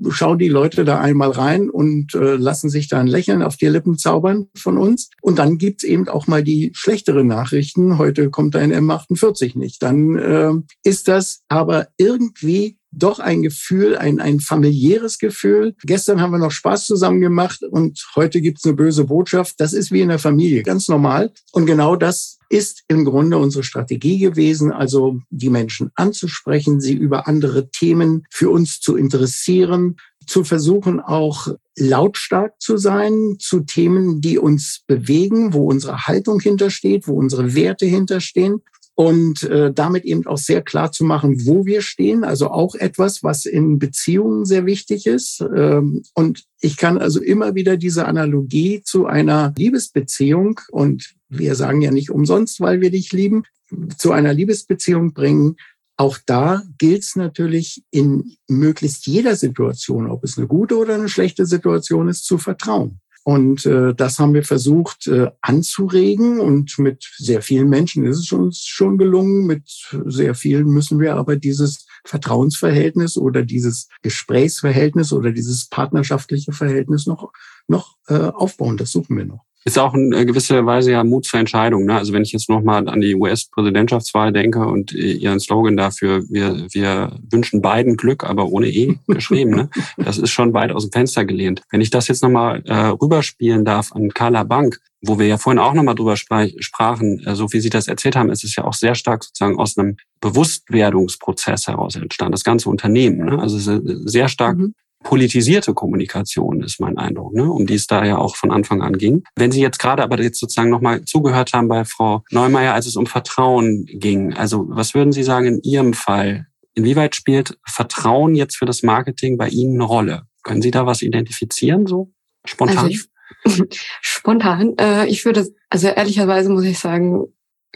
S4: schauen die Leute da einmal rein und äh, lassen sich da ein Lächeln auf die Lippen zaubern von uns. Und dann gibt's eben auch mal die schlechteren Nachrichten. Heute kommt ein M48 nicht. Dann äh, ist das aber irgendwie doch ein Gefühl, ein, ein familiäres Gefühl. Gestern haben wir noch Spaß zusammen gemacht und heute gibt's eine böse Botschaft. Das ist wie in der Familie, ganz normal. Und genau das ist im Grunde unsere Strategie gewesen, also die Menschen anzusprechen, sie über andere Themen für uns zu interessieren, zu versuchen auch lautstark zu sein zu Themen, die uns bewegen, wo unsere Haltung hintersteht, wo unsere Werte hinterstehen und äh, damit eben auch sehr klar zu machen, wo wir stehen. Also auch etwas, was in Beziehungen sehr wichtig ist. Ähm, und ich kann also immer wieder diese Analogie zu einer Liebesbeziehung und wir sagen ja nicht umsonst, weil wir dich lieben, zu einer Liebesbeziehung bringen. Auch da gilt es natürlich in möglichst jeder Situation, ob es eine gute oder eine schlechte Situation ist, zu vertrauen. Und äh, das haben wir versucht äh, anzuregen und mit sehr vielen Menschen ist es uns schon gelungen. Mit sehr vielen müssen wir aber dieses Vertrauensverhältnis oder dieses Gesprächsverhältnis oder dieses partnerschaftliche Verhältnis noch, noch äh, aufbauen. Das suchen wir noch
S2: ist auch in äh, gewisser Weise ja Mut zur Entscheidung. Ne? Also wenn ich jetzt nochmal an die US-Präsidentschaftswahl denke und äh, ihren Slogan dafür, wir, wir wünschen beiden Glück, aber ohne E geschrieben, ne? das ist schon weit aus dem Fenster gelehnt. Wenn ich das jetzt nochmal äh, rüberspielen darf an Carla Bank, wo wir ja vorhin auch nochmal drüber sprachen, äh, so wie Sie das erzählt haben, ist es ja auch sehr stark sozusagen aus einem Bewusstwerdungsprozess heraus entstanden, das ganze Unternehmen. Ne? Also sehr stark mhm politisierte Kommunikation, ist mein Eindruck, ne? um die es da ja auch von Anfang an ging. Wenn Sie jetzt gerade aber jetzt sozusagen nochmal zugehört haben bei Frau Neumeier, als es um Vertrauen ging, also was würden Sie sagen in Ihrem Fall? Inwieweit spielt Vertrauen jetzt für das Marketing bei Ihnen eine Rolle? Können Sie da was identifizieren, so spontan? Also ich,
S3: spontan. Äh, ich würde, also ehrlicherweise muss ich sagen,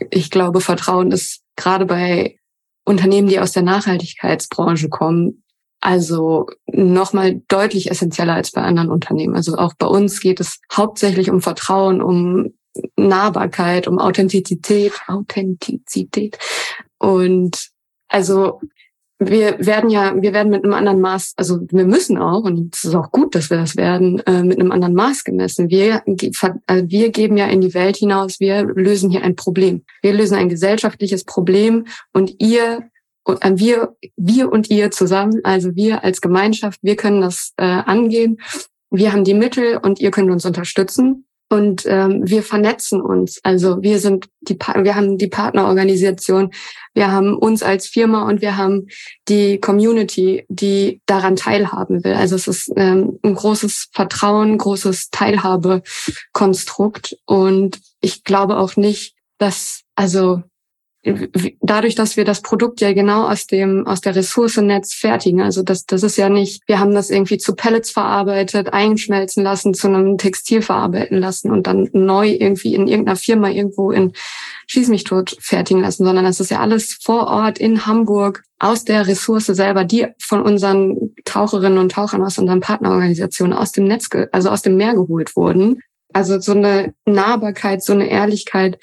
S3: ich glaube, Vertrauen ist gerade bei Unternehmen, die aus der Nachhaltigkeitsbranche kommen, also nochmal deutlich essentieller als bei anderen Unternehmen. Also auch bei uns geht es hauptsächlich um Vertrauen, um Nahbarkeit, um Authentizität, Authentizität. Und also wir werden ja, wir werden mit einem anderen Maß, also wir müssen auch, und es ist auch gut, dass wir das werden, äh, mit einem anderen Maß gemessen. Wir, also wir geben ja in die Welt hinaus, wir lösen hier ein Problem. Wir lösen ein gesellschaftliches Problem und ihr äh, wir, wir und ihr zusammen, also wir als Gemeinschaft, wir können das äh, angehen. Wir haben die Mittel und ihr könnt uns unterstützen. Und ähm, wir vernetzen uns. Also wir sind die, wir haben die Partnerorganisation, wir haben uns als Firma und wir haben die Community, die daran teilhaben will. Also es ist ähm, ein großes Vertrauen, großes Teilhabekonstrukt. Und ich glaube auch nicht, dass also dadurch, dass wir das Produkt ja genau aus dem aus der Ressourcennetz fertigen, also das das ist ja nicht, wir haben das irgendwie zu Pellets verarbeitet, einschmelzen lassen, zu einem Textil verarbeiten lassen und dann neu irgendwie in irgendeiner Firma irgendwo in Schieß mich tot fertigen lassen, sondern das ist ja alles vor Ort in Hamburg aus der Ressource selber, die von unseren Taucherinnen und Tauchern aus unseren Partnerorganisationen aus dem Netz, also aus dem Meer geholt wurden.
S1: Also so eine Nahbarkeit, so eine Ehrlichkeit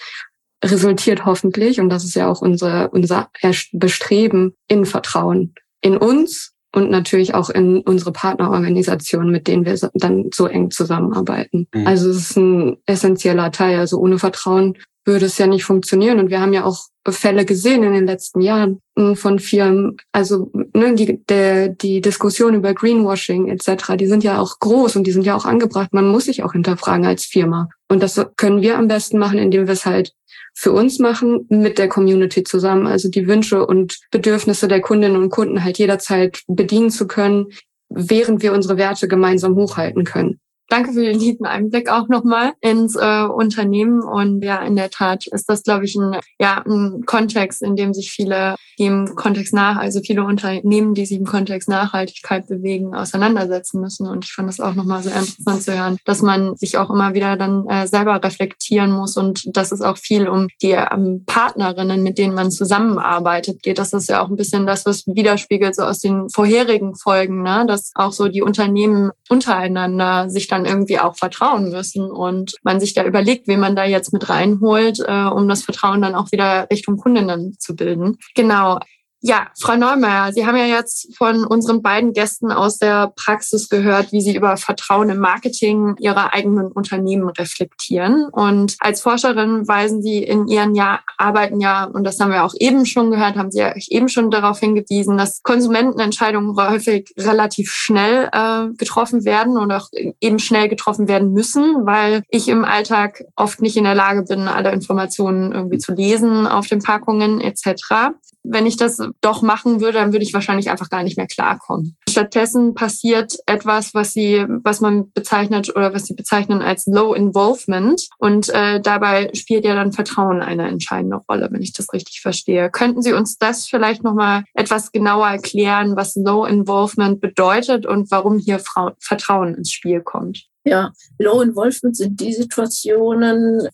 S1: resultiert hoffentlich, und das ist ja auch unser, unser Bestreben, in Vertrauen. In uns und natürlich auch in unsere Partnerorganisationen, mit denen wir dann so eng zusammenarbeiten. Mhm. Also es ist ein essentieller Teil. Also ohne Vertrauen würde es ja nicht funktionieren. Und wir haben ja auch Fälle gesehen in den letzten Jahren von Firmen. Also ne, die, der, die Diskussion über Greenwashing etc., die sind ja auch groß und die sind ja auch angebracht. Man muss sich auch hinterfragen als Firma. Und das können wir am besten machen, indem wir es halt für uns machen, mit der Community zusammen. Also die Wünsche und Bedürfnisse der Kundinnen und Kunden halt jederzeit bedienen zu können, während wir unsere Werte gemeinsam hochhalten können. Danke für den lieben Einblick auch nochmal ins äh, Unternehmen. Und ja, in der Tat ist das, glaube ich, ein, ja, ein Kontext, in dem sich viele im Kontext nach, also viele Unternehmen, die sich im Kontext Nachhaltigkeit bewegen, auseinandersetzen müssen. Und ich fand das auch nochmal sehr interessant zu hören, dass man sich auch immer wieder dann äh, selber reflektieren muss und dass es auch viel um die ähm, Partnerinnen, mit denen man zusammenarbeitet, geht. Das ist ja auch ein bisschen das, was widerspiegelt so aus den vorherigen Folgen, ne? dass auch so die Unternehmen untereinander sich dann dann irgendwie auch vertrauen müssen und man sich da überlegt, wen man da jetzt mit reinholt, äh, um das Vertrauen dann auch wieder Richtung Kundinnen zu bilden. Genau. Ja, Frau Neumeier, Sie haben ja jetzt von unseren beiden Gästen aus der Praxis gehört, wie Sie über Vertrauen im Marketing Ihrer eigenen Unternehmen reflektieren. Und als Forscherin weisen Sie in Ihren ja Arbeiten ja, und das haben wir auch eben schon gehört, haben Sie ja eben schon darauf hingewiesen, dass Konsumentenentscheidungen häufig relativ schnell äh, getroffen werden und auch eben schnell getroffen werden müssen, weil ich im Alltag oft nicht in der Lage bin, alle Informationen irgendwie zu lesen auf den Packungen etc wenn ich das doch machen würde, dann würde ich wahrscheinlich einfach gar nicht mehr klarkommen. Stattdessen passiert etwas, was sie, was man bezeichnet oder was sie bezeichnen als Low Involvement. Und äh, dabei spielt ja dann Vertrauen eine entscheidende Rolle, wenn ich das richtig verstehe. Könnten Sie uns das vielleicht nochmal etwas genauer erklären, was Low Involvement bedeutet und warum hier Vertrauen ins Spiel kommt?
S5: Ja, Low Involvement sind die Situationen,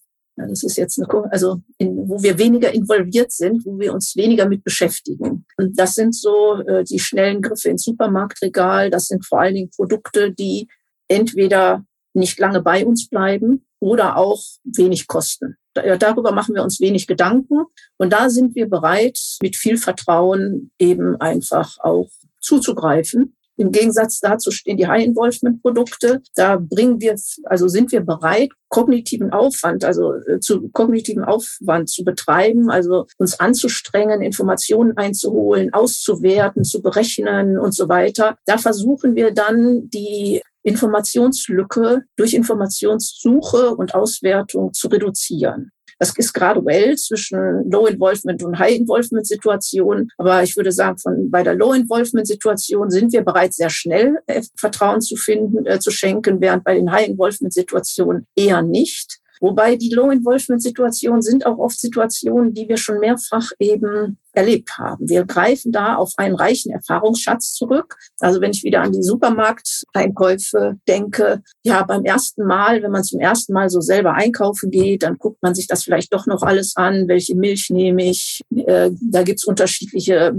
S5: das ist jetzt eine, also in, wo wir weniger involviert sind, wo wir uns weniger mit beschäftigen. Und das sind so äh, die schnellen Griffe ins Supermarktregal. Das sind vor allen Dingen Produkte, die entweder nicht lange bei uns bleiben oder auch wenig kosten. Darüber machen wir uns wenig Gedanken. Und da sind wir bereit, mit viel Vertrauen eben einfach auch zuzugreifen im Gegensatz dazu stehen die High-Involvement-Produkte. Da bringen wir, also sind wir bereit, kognitiven Aufwand, also äh, zu kognitiven Aufwand zu betreiben, also uns anzustrengen, Informationen einzuholen, auszuwerten, zu berechnen und so weiter. Da versuchen wir dann die Informationslücke durch Informationssuche und Auswertung zu reduzieren. Das ist graduell zwischen Low-Involvement und High-Involvement-Situationen. Aber ich würde sagen, von, bei der Low-Involvement-Situation sind wir bereit, sehr schnell äh, Vertrauen zu finden, äh, zu schenken, während bei den High-Involvement-Situationen eher nicht. Wobei die Low-Involvement-Situationen sind auch oft Situationen, die wir schon mehrfach eben erlebt haben. Wir greifen da auf einen reichen Erfahrungsschatz zurück. Also wenn ich wieder an die Supermarkteinkäufe denke, ja, beim ersten Mal, wenn man zum ersten Mal so selber einkaufen geht, dann guckt man sich das vielleicht doch noch alles an. Welche Milch nehme ich? Äh, da gibt's unterschiedliche,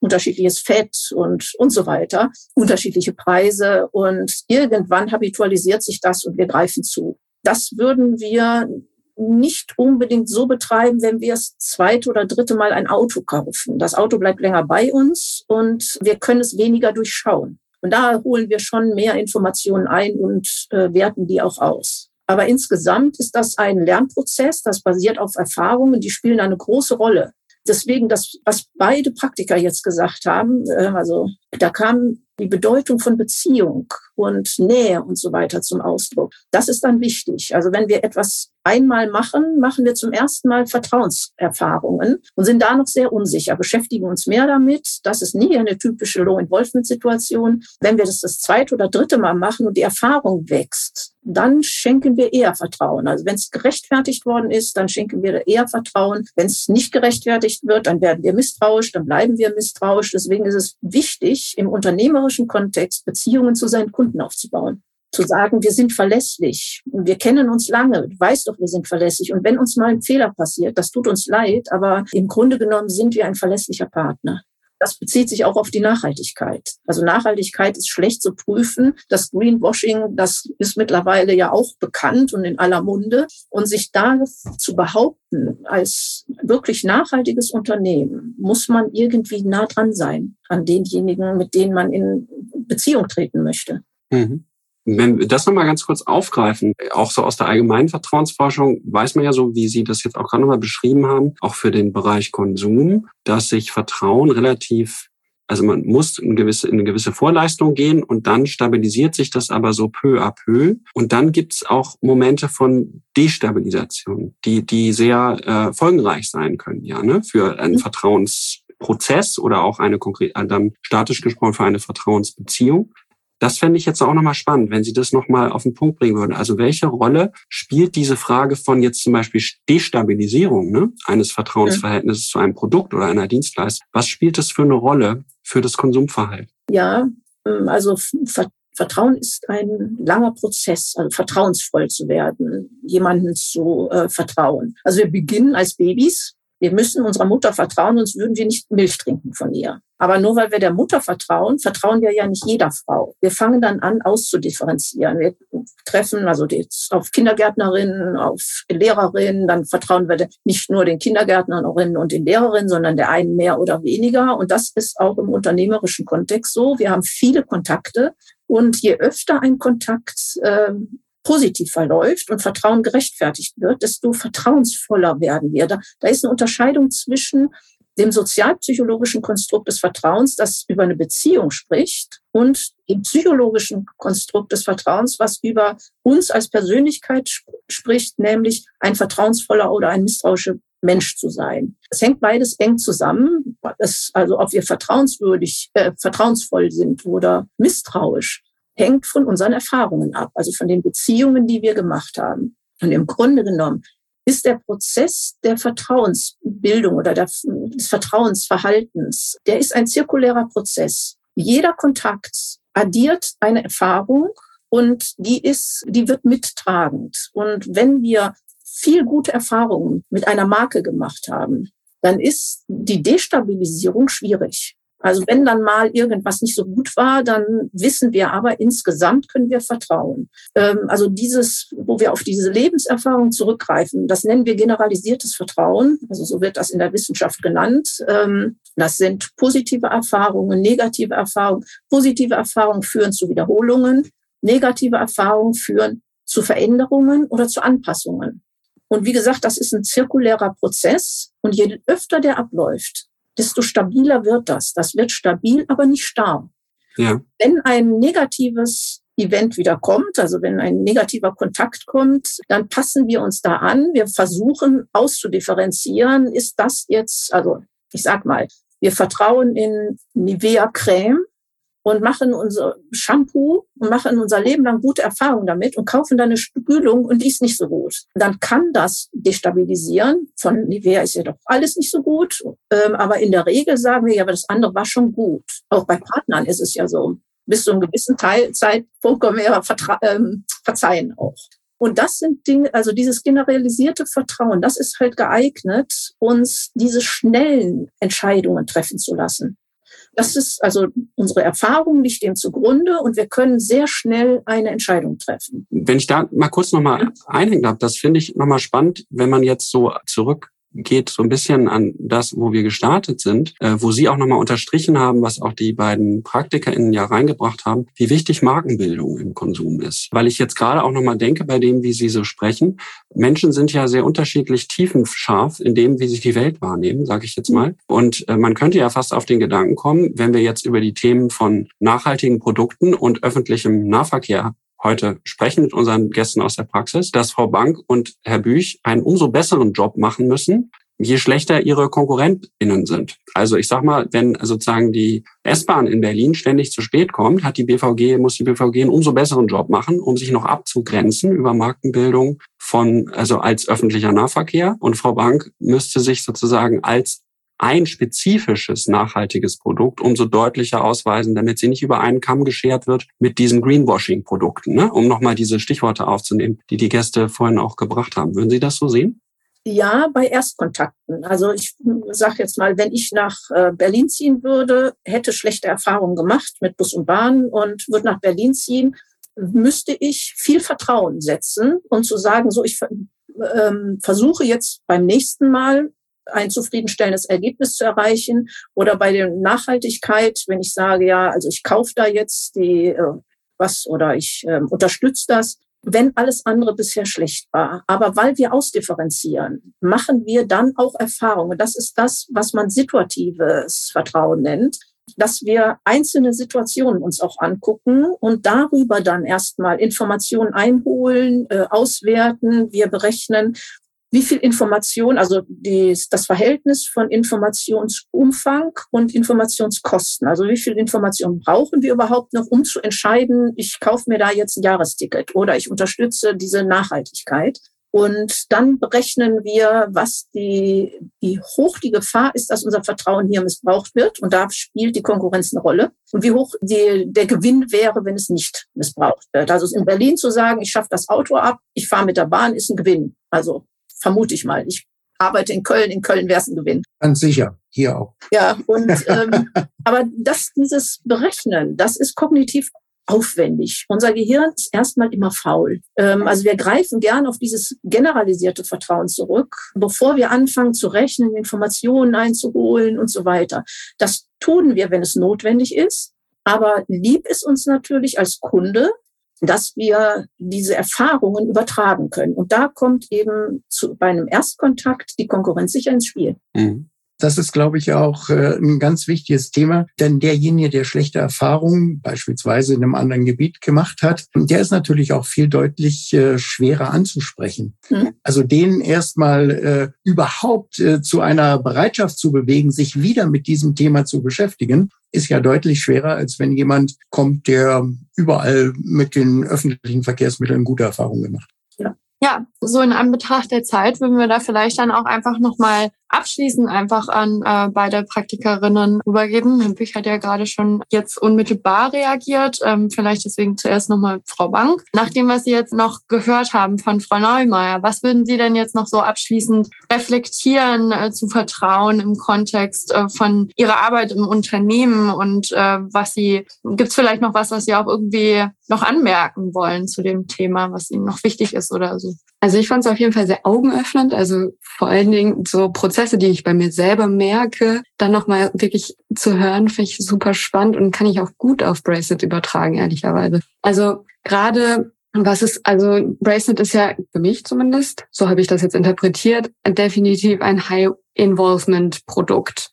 S5: unterschiedliches Fett und, und so weiter, unterschiedliche Preise. Und irgendwann habitualisiert sich das und wir greifen zu. Das würden wir nicht unbedingt so betreiben, wenn wir das zweite oder dritte Mal ein Auto kaufen. Das Auto bleibt länger bei uns und wir können es weniger durchschauen. Und da holen wir schon mehr Informationen ein und äh, werten die auch aus. Aber insgesamt ist das ein Lernprozess, das basiert auf Erfahrungen, die spielen eine große Rolle. Deswegen, das, was beide Praktiker jetzt gesagt haben, äh, also da kam die Bedeutung von Beziehung und Nähe und so weiter zum Ausdruck. Das ist dann wichtig. Also wenn wir etwas einmal machen, machen wir zum ersten Mal Vertrauenserfahrungen und sind da noch sehr unsicher, beschäftigen uns mehr damit. Das ist nie eine typische Low-Involvement-Situation. Wenn wir das das zweite oder dritte Mal machen und die Erfahrung wächst, dann schenken wir eher Vertrauen. Also wenn es gerechtfertigt worden ist, dann schenken wir eher Vertrauen. Wenn es nicht gerechtfertigt wird, dann werden wir misstrauisch, dann bleiben wir misstrauisch. Deswegen ist es wichtig, im unternehmerischen Kontext Beziehungen zu seinen Kunden aufzubauen zu sagen, wir sind verlässlich und wir kennen uns lange. Du weißt doch, wir sind verlässlich. Und wenn uns mal ein Fehler passiert, das tut uns leid, aber im Grunde genommen sind wir ein verlässlicher Partner. das bezieht sich auch auf die Nachhaltigkeit. Also Nachhaltigkeit ist schlecht zu prüfen. Das Greenwashing, das ist mittlerweile ja auch bekannt und in aller Munde. Und sich da zu behaupten als wirklich nachhaltiges Unternehmen, muss man irgendwie nah dran sein an denjenigen, mit denen man in Beziehung treten möchte.
S2: Mhm. Wenn wir das nochmal ganz kurz aufgreifen, auch so aus der allgemeinen Vertrauensforschung, weiß man ja so, wie Sie das jetzt auch gerade nochmal beschrieben haben, auch für den Bereich Konsum, dass sich Vertrauen relativ also man muss in, gewisse, in eine gewisse Vorleistung gehen und dann stabilisiert sich das aber so peu à peu. Und dann gibt's auch Momente von Destabilisation, die, die sehr äh, folgenreich sein können, ja, ne, für einen mhm. Vertrauensprozess oder auch eine konkret, dann statisch gesprochen für eine Vertrauensbeziehung. Das fände ich jetzt auch nochmal spannend, wenn Sie das nochmal auf den Punkt bringen würden. Also welche Rolle spielt diese Frage von jetzt zum Beispiel Destabilisierung ne, eines Vertrauensverhältnisses zu einem Produkt oder einer Dienstleistung? Was spielt das für eine Rolle für das Konsumverhalten?
S5: Ja, ähm, also Vertrauen ist ein langer Prozess, also vertrauensvoll zu werden, jemanden zu äh, vertrauen. Also wir beginnen als Babys wir müssen unserer Mutter vertrauen, sonst würden wir nicht Milch trinken von ihr. Aber nur weil wir der Mutter vertrauen, vertrauen wir ja nicht jeder Frau. Wir fangen dann an, auszudifferenzieren. Wir treffen also auf Kindergärtnerinnen, auf Lehrerinnen, dann vertrauen wir nicht nur den Kindergärtnerinnen und den Lehrerinnen, sondern der einen mehr oder weniger. Und das ist auch im unternehmerischen Kontext so. Wir haben viele Kontakte. Und je öfter ein Kontakt äh, positiv verläuft und Vertrauen gerechtfertigt wird, desto vertrauensvoller werden wir. Da, da ist eine Unterscheidung zwischen dem sozialpsychologischen Konstrukt des Vertrauens, das über eine Beziehung spricht, und dem psychologischen Konstrukt des Vertrauens, was über uns als Persönlichkeit sp spricht, nämlich ein vertrauensvoller oder ein misstrauischer Mensch zu sein. Es hängt beides eng zusammen. Also ob wir vertrauenswürdig, äh, vertrauensvoll sind oder misstrauisch, hängt von unseren Erfahrungen ab, also von den Beziehungen, die wir gemacht haben. Und im Grunde genommen ist der Prozess der Vertrauensbildung oder der, des Vertrauensverhaltens, der ist ein zirkulärer Prozess. Jeder Kontakt addiert eine Erfahrung und die ist, die wird mittragend. Und wenn wir viel gute Erfahrungen mit einer Marke gemacht haben, dann ist die Destabilisierung schwierig. Also wenn dann mal irgendwas nicht so gut war, dann wissen wir aber, insgesamt können wir vertrauen. Ähm, also dieses, wo wir auf diese Lebenserfahrung zurückgreifen, das nennen wir generalisiertes Vertrauen. Also so wird das in der Wissenschaft genannt. Ähm, das sind positive Erfahrungen, negative Erfahrungen. Positive Erfahrungen führen zu Wiederholungen. Negative Erfahrungen führen zu Veränderungen oder zu Anpassungen. Und wie gesagt, das ist ein zirkulärer Prozess. Und je öfter der abläuft, desto stabiler wird das. Das wird stabil, aber nicht starr. Ja. Wenn ein negatives Event wieder kommt, also wenn ein negativer Kontakt kommt, dann passen wir uns da an. Wir versuchen auszudifferenzieren. Ist das jetzt, also ich sag mal, wir vertrauen in Nivea Creme und machen unser Shampoo und machen unser Leben lang gute Erfahrungen damit und kaufen dann eine Spülung und die ist nicht so gut. Dann kann das destabilisieren. Von Nivea ist ja doch alles nicht so gut. Ähm, aber in der Regel sagen wir, ja, aber das andere war schon gut. Auch bei Partnern ist es ja so. Bis zu einem gewissen Teil, Zeitpunkt können wir ähm, verzeihen auch. Und das sind Dinge, also dieses generalisierte Vertrauen, das ist halt geeignet, uns diese schnellen Entscheidungen treffen zu lassen. Das ist also unsere Erfahrung liegt dem zugrunde und wir können sehr schnell eine Entscheidung treffen.
S2: Wenn ich da mal kurz nochmal einhängen darf, das finde ich nochmal spannend, wenn man jetzt so zurück geht so ein bisschen an das, wo wir gestartet sind, äh, wo Sie auch nochmal unterstrichen haben, was auch die beiden PraktikerInnen ja reingebracht haben, wie wichtig Markenbildung im Konsum ist. Weil ich jetzt gerade auch nochmal denke bei dem, wie Sie so sprechen, Menschen sind ja sehr unterschiedlich tiefenscharf in dem, wie sie die Welt wahrnehmen, sage ich jetzt mal. Und äh, man könnte ja fast auf den Gedanken kommen, wenn wir jetzt über die Themen von nachhaltigen Produkten und öffentlichem Nahverkehr heute sprechen mit unseren Gästen aus der Praxis, dass Frau Bank und Herr Büch einen umso besseren Job machen müssen, je schlechter ihre KonkurrentInnen sind. Also ich sag mal, wenn sozusagen die S-Bahn in Berlin ständig zu spät kommt, hat die BVG, muss die BVG einen umso besseren Job machen, um sich noch abzugrenzen über Markenbildung von, also als öffentlicher Nahverkehr. Und Frau Bank müsste sich sozusagen als ein spezifisches nachhaltiges Produkt umso deutlicher ausweisen, damit sie nicht über einen Kamm geschert wird mit diesen Greenwashing-Produkten, ne? um nochmal diese Stichworte aufzunehmen, die die Gäste vorhin auch gebracht haben. Würden Sie das so sehen?
S5: Ja, bei Erstkontakten. Also ich sage jetzt mal, wenn ich nach äh, Berlin ziehen würde, hätte schlechte Erfahrungen gemacht mit Bus und Bahn und würde nach Berlin ziehen, müsste ich viel Vertrauen setzen und zu sagen, so ich ähm, versuche jetzt beim nächsten Mal ein zufriedenstellendes Ergebnis zu erreichen oder bei der Nachhaltigkeit, wenn ich sage, ja, also ich kaufe da jetzt die äh, was oder ich äh, unterstütze das, wenn alles andere bisher schlecht war. Aber weil wir ausdifferenzieren, machen wir dann auch Erfahrungen. Das ist das, was man situatives Vertrauen nennt, dass wir einzelne Situationen uns auch angucken und darüber dann erstmal Informationen einholen, äh, auswerten. Wir berechnen, wie viel Information, also die, das Verhältnis von Informationsumfang und Informationskosten. Also wie viel Information brauchen wir überhaupt noch, um zu entscheiden, ich kaufe mir da jetzt ein Jahresticket oder ich unterstütze diese Nachhaltigkeit. Und dann berechnen wir, was die, wie hoch die Gefahr ist, dass unser Vertrauen hier missbraucht wird. Und da spielt die Konkurrenz eine Rolle. Und wie hoch die, der Gewinn wäre, wenn es nicht missbraucht wird. Also in Berlin zu sagen, ich schaffe das Auto ab, ich fahre mit der Bahn, ist ein Gewinn. Also vermute ich mal. Ich arbeite in Köln, in Köln wäre es ein Gewinn.
S4: Ganz sicher, hier auch.
S5: Ja, und ähm, aber das, dieses Berechnen, das ist kognitiv aufwendig. Unser Gehirn ist erstmal immer faul. Ähm, also wir greifen gern auf dieses generalisierte Vertrauen zurück, bevor wir anfangen zu rechnen, Informationen einzuholen und so weiter. Das tun wir, wenn es notwendig ist. Aber lieb ist uns natürlich als Kunde, dass wir diese Erfahrungen übertragen können. Und da kommt eben zu, bei einem Erstkontakt die Konkurrenz sicher ins Spiel. Mhm.
S4: Das ist, glaube ich, auch äh, ein ganz wichtiges Thema, denn derjenige, der schlechte Erfahrungen beispielsweise in einem anderen Gebiet gemacht hat, der ist natürlich auch viel deutlich äh, schwerer anzusprechen. Mhm. Also den erstmal äh, überhaupt äh, zu einer Bereitschaft zu bewegen, sich wieder mit diesem Thema zu beschäftigen, ist ja deutlich schwerer, als wenn jemand kommt, der überall mit den öffentlichen Verkehrsmitteln gute Erfahrungen gemacht.
S1: Ja. Ja, so in Anbetracht der Zeit würden wir da vielleicht dann auch einfach nochmal abschließend einfach an äh, beide Praktikerinnen übergeben. Herr hat ja gerade schon jetzt unmittelbar reagiert. Ähm, vielleicht deswegen zuerst nochmal Frau Bank. Nach dem, was Sie jetzt noch gehört haben von Frau Neumeier, was würden Sie denn jetzt noch so abschließend reflektieren äh, zu Vertrauen im Kontext äh, von Ihrer Arbeit im Unternehmen und äh, was Sie, gibt es vielleicht noch was, was Sie auch irgendwie noch anmerken wollen zu dem Thema, was Ihnen noch wichtig ist oder so?
S3: Also ich fand es auf jeden Fall sehr augenöffnend. Also vor allen Dingen so Prozesse, die ich bei mir selber merke, dann nochmal wirklich zu hören, finde ich super spannend und kann ich auch gut auf Bracelet übertragen, ehrlicherweise. Also gerade was ist, also Bracelet ist ja für mich zumindest, so habe ich das jetzt interpretiert, definitiv ein High-Involvement-Produkt.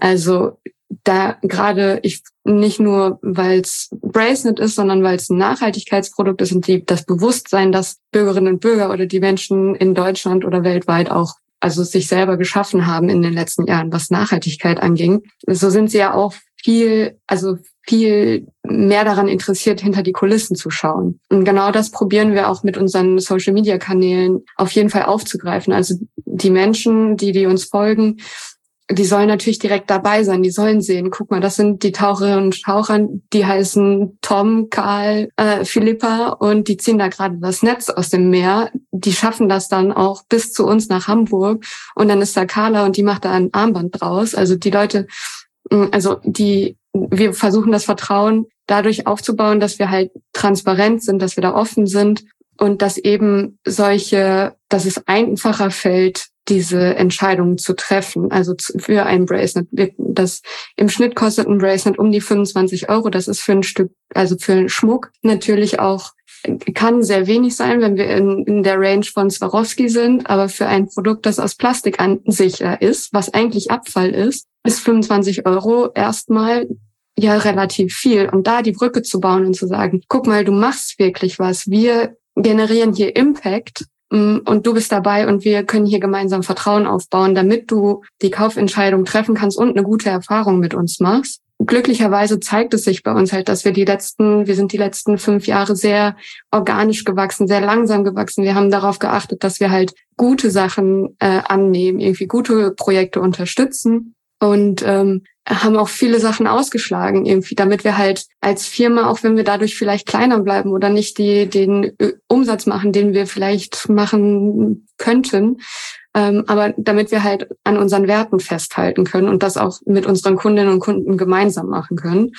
S3: Also da gerade ich nicht nur, weil es Bracelet ist, sondern weil es ein Nachhaltigkeitsprodukt ist und die, das Bewusstsein, dass Bürgerinnen und Bürger oder die Menschen in Deutschland oder weltweit auch also sich selber geschaffen haben in den letzten Jahren, was Nachhaltigkeit anging. So sind sie ja auch viel, also viel mehr daran interessiert, hinter die Kulissen zu schauen. Und genau das probieren wir auch mit unseren Social Media Kanälen auf jeden Fall aufzugreifen. Also die Menschen, die, die uns folgen, die sollen natürlich direkt dabei sein, die sollen sehen, guck mal, das sind die Taucherinnen und Taucher, die heißen Tom, Karl, äh, Philippa und die ziehen da gerade das Netz aus dem Meer. Die schaffen das dann auch bis zu uns nach Hamburg und dann ist da Carla und die macht da ein Armband draus. Also die Leute, mm, also die, wir versuchen das Vertrauen dadurch aufzubauen, dass wir halt transparent sind, dass wir da offen sind und dass eben solche, dass es einfacher fällt, diese Entscheidungen zu treffen. Also für ein Bracelet. Das im Schnitt kostet ein Bracelet um die 25 Euro. Das ist für ein Stück, also für einen Schmuck natürlich auch kann sehr wenig sein, wenn wir in, in der Range von Swarovski sind, aber für ein Produkt, das aus Plastik sicher ist, was eigentlich Abfall ist, ist 25 Euro erstmal ja relativ viel. Und da die Brücke zu bauen und zu sagen, guck mal, du machst wirklich was. Wir generieren hier Impact und du bist dabei und wir können hier gemeinsam Vertrauen aufbauen, damit du die Kaufentscheidung treffen kannst und eine gute Erfahrung mit uns machst. Glücklicherweise zeigt es sich bei uns halt, dass wir die letzten, wir sind die letzten fünf Jahre sehr organisch gewachsen, sehr langsam gewachsen. Wir haben darauf geachtet, dass wir halt gute Sachen äh, annehmen, irgendwie gute Projekte unterstützen und ähm, haben auch viele Sachen ausgeschlagen, irgendwie, damit wir halt als Firma, auch wenn wir dadurch vielleicht kleiner bleiben oder nicht die, den Umsatz machen, den wir vielleicht machen könnten, ähm, aber damit wir halt an unseren Werten festhalten können und das auch mit unseren Kundinnen und Kunden gemeinsam machen können.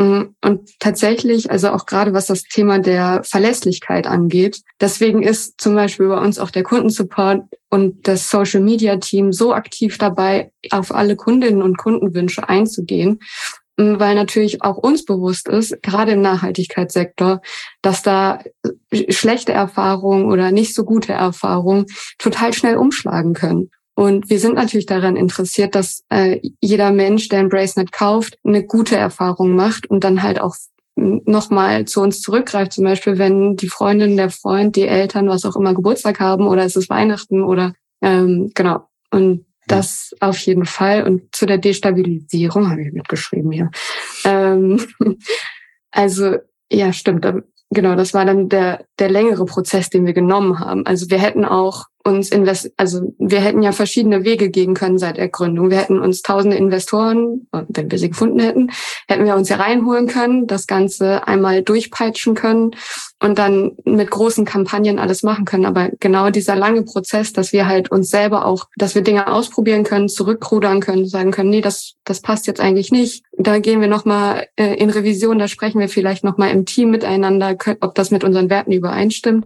S3: Mm, und tatsächlich, also auch gerade was das Thema der Verlässlichkeit angeht, deswegen ist zum Beispiel bei uns auch der Kundensupport und das Social Media Team so aktiv dabei, auf alle Kundinnen und Kundenwünsche einzugehen, mm, weil natürlich auch uns bewusst ist, gerade im Nachhaltigkeitssektor, dass da schlechte Erfahrungen oder nicht so gute Erfahrungen total schnell umschlagen können. Und wir sind natürlich daran interessiert, dass äh, jeder Mensch, der ein Bracelet kauft, eine gute Erfahrung macht und dann halt auch nochmal zu uns zurückgreift. Zum Beispiel, wenn die Freundin, der Freund, die Eltern, was auch immer Geburtstag haben oder es ist Weihnachten oder ähm, genau. Und das auf jeden Fall. Und zu der Destabilisierung habe ich mitgeschrieben hier. Ähm, also ja, stimmt. Genau, das war dann der, der längere Prozess, den wir genommen haben. Also wir hätten auch uns invest, also wir hätten ja verschiedene Wege gehen können seit der Gründung. Wir hätten uns tausende Investoren, wenn wir sie gefunden hätten, hätten wir uns ja reinholen können, das Ganze einmal durchpeitschen können und dann mit großen Kampagnen alles machen können. Aber genau dieser lange Prozess, dass wir halt uns selber auch, dass wir Dinge ausprobieren können, zurückrudern können, sagen können, nee, das, das passt jetzt eigentlich nicht. Da gehen wir nochmal äh, in Revision, da sprechen wir vielleicht nochmal im Team miteinander, ob das mit unseren Werten übereinstimmt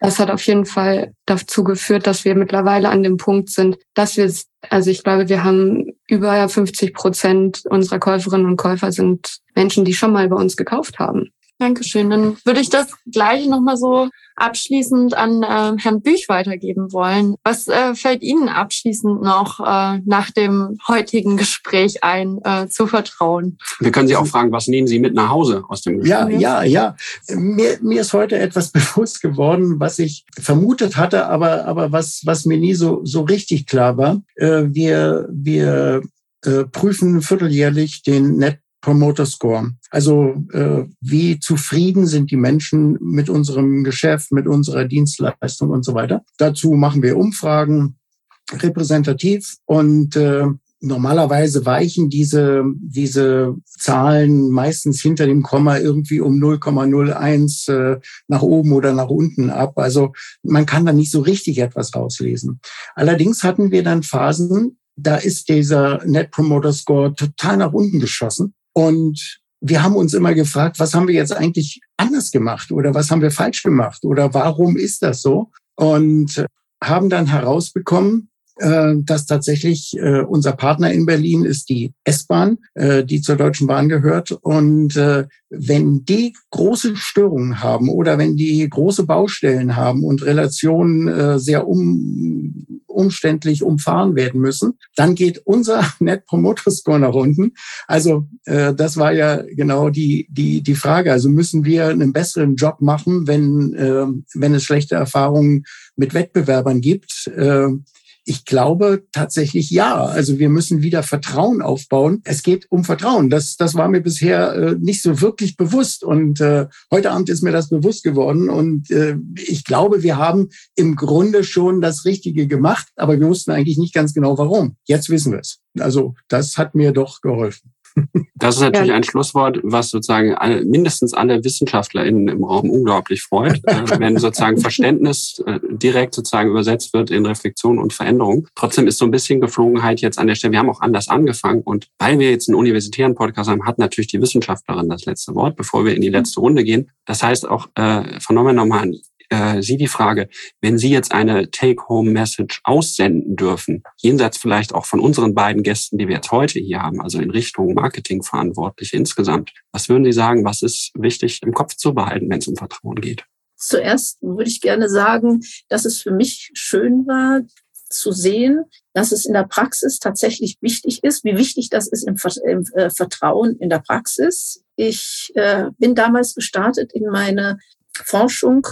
S3: das hat auf jeden Fall dazu geführt, dass wir mittlerweile an dem Punkt sind, dass wir, also ich glaube, wir haben über 50 Prozent unserer Käuferinnen und Käufer sind Menschen, die schon mal bei uns gekauft haben.
S1: Dankeschön. Dann würde ich das gleich nochmal so abschließend an äh, Herrn Büch weitergeben wollen. Was äh, fällt Ihnen abschließend noch äh, nach dem heutigen Gespräch ein äh, zu vertrauen?
S2: Wir können Sie auch fragen, was nehmen Sie mit nach Hause aus dem
S4: Gespräch? Ja, ja, ja. Mir, mir ist heute etwas bewusst geworden, was ich vermutet hatte, aber, aber was, was mir nie so, so richtig klar war. Äh, wir, wir äh, prüfen vierteljährlich den Net Promoter Score. Also äh, wie zufrieden sind die Menschen mit unserem Geschäft, mit unserer Dienstleistung und so weiter. Dazu machen wir Umfragen repräsentativ und äh, normalerweise weichen diese, diese Zahlen meistens hinter dem Komma irgendwie um 0,01 äh, nach oben oder nach unten ab. Also man kann da nicht so richtig etwas rauslesen. Allerdings hatten wir dann Phasen, da ist dieser Net Promoter Score total nach unten geschossen. Und wir haben uns immer gefragt, was haben wir jetzt eigentlich anders gemacht oder was haben wir falsch gemacht oder warum ist das so? Und haben dann herausbekommen, dass tatsächlich äh, unser Partner in Berlin ist die S-Bahn, äh, die zur Deutschen Bahn gehört. Und wenn die große Störungen haben oder wenn die große Baustellen haben und Relationen sehr um, umständlich umfahren werden müssen, dann geht unser Net Promoter Score nach unten. Also das war ja genau die, die, die Frage. Also müssen wir einen besseren Job machen, wenn, wenn es schlechte Erfahrungen mit Wettbewerbern gibt. Ich glaube tatsächlich ja. Also wir müssen wieder Vertrauen aufbauen. Es geht um Vertrauen. Das, das war mir bisher äh, nicht so wirklich bewusst. Und äh, heute Abend ist mir das bewusst geworden. Und äh, ich glaube, wir haben im Grunde schon das Richtige gemacht, aber wir wussten eigentlich nicht ganz genau warum. Jetzt wissen wir es. Also das hat mir doch geholfen.
S2: Das ist natürlich ja. ein Schlusswort, was sozusagen alle, mindestens alle WissenschaftlerInnen im Raum unglaublich freut, äh, wenn sozusagen Verständnis äh, direkt sozusagen übersetzt wird in Reflexion und Veränderung. Trotzdem ist so ein bisschen Geflogenheit jetzt an der Stelle. Wir haben auch anders angefangen und weil wir jetzt einen universitären Podcast haben, hat natürlich die Wissenschaftlerin das letzte Wort, bevor wir in die letzte Runde gehen. Das heißt auch, äh, vernommen nochmal an äh, Sie die Frage, wenn Sie jetzt eine Take-Home-Message aussenden dürfen, jenseits vielleicht auch von unseren beiden Gästen, die wir jetzt heute hier haben, also in Richtung Marketingverantwortliche insgesamt, was würden Sie sagen, was ist wichtig im Kopf zu behalten, wenn es um Vertrauen geht?
S5: Zuerst würde ich gerne sagen, dass es für mich schön war, zu sehen, dass es in der Praxis tatsächlich wichtig ist, wie wichtig das ist im, äh, Vertrauen in der Praxis. Ich äh, bin damals gestartet in meine Forschung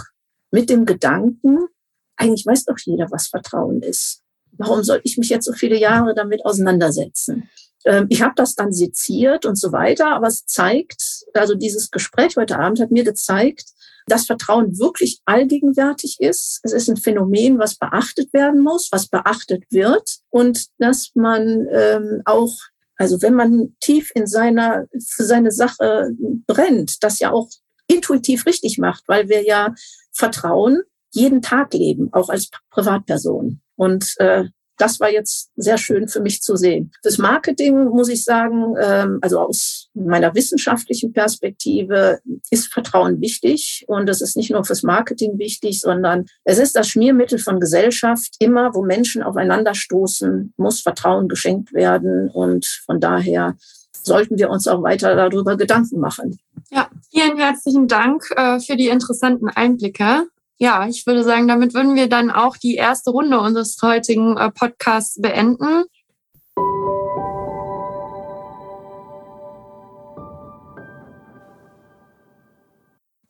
S5: mit dem Gedanken, eigentlich weiß doch jeder, was Vertrauen ist. Warum soll ich mich jetzt so viele Jahre damit auseinandersetzen? Ähm, ich habe das dann seziert und so weiter, aber es zeigt, also dieses Gespräch heute Abend hat mir gezeigt, dass Vertrauen wirklich allgegenwärtig ist. Es ist ein Phänomen, was beachtet werden muss, was beachtet wird und dass man ähm, auch, also wenn man tief in seiner, für seine Sache brennt, das ja auch intuitiv richtig macht, weil wir ja Vertrauen jeden Tag leben, auch als Privatperson. Und äh, das war jetzt sehr schön für mich zu sehen. Fürs Marketing muss ich sagen, ähm, also aus meiner wissenschaftlichen Perspektive ist Vertrauen wichtig. Und es ist nicht nur fürs Marketing wichtig, sondern es ist das Schmiermittel von Gesellschaft. Immer, wo Menschen aufeinander stoßen, muss Vertrauen geschenkt werden. Und von daher sollten wir uns auch weiter darüber Gedanken machen.
S1: Ja, vielen herzlichen Dank äh, für die interessanten Einblicke. Ja, ich würde sagen, damit würden wir dann auch die erste Runde unseres heutigen äh, Podcasts beenden.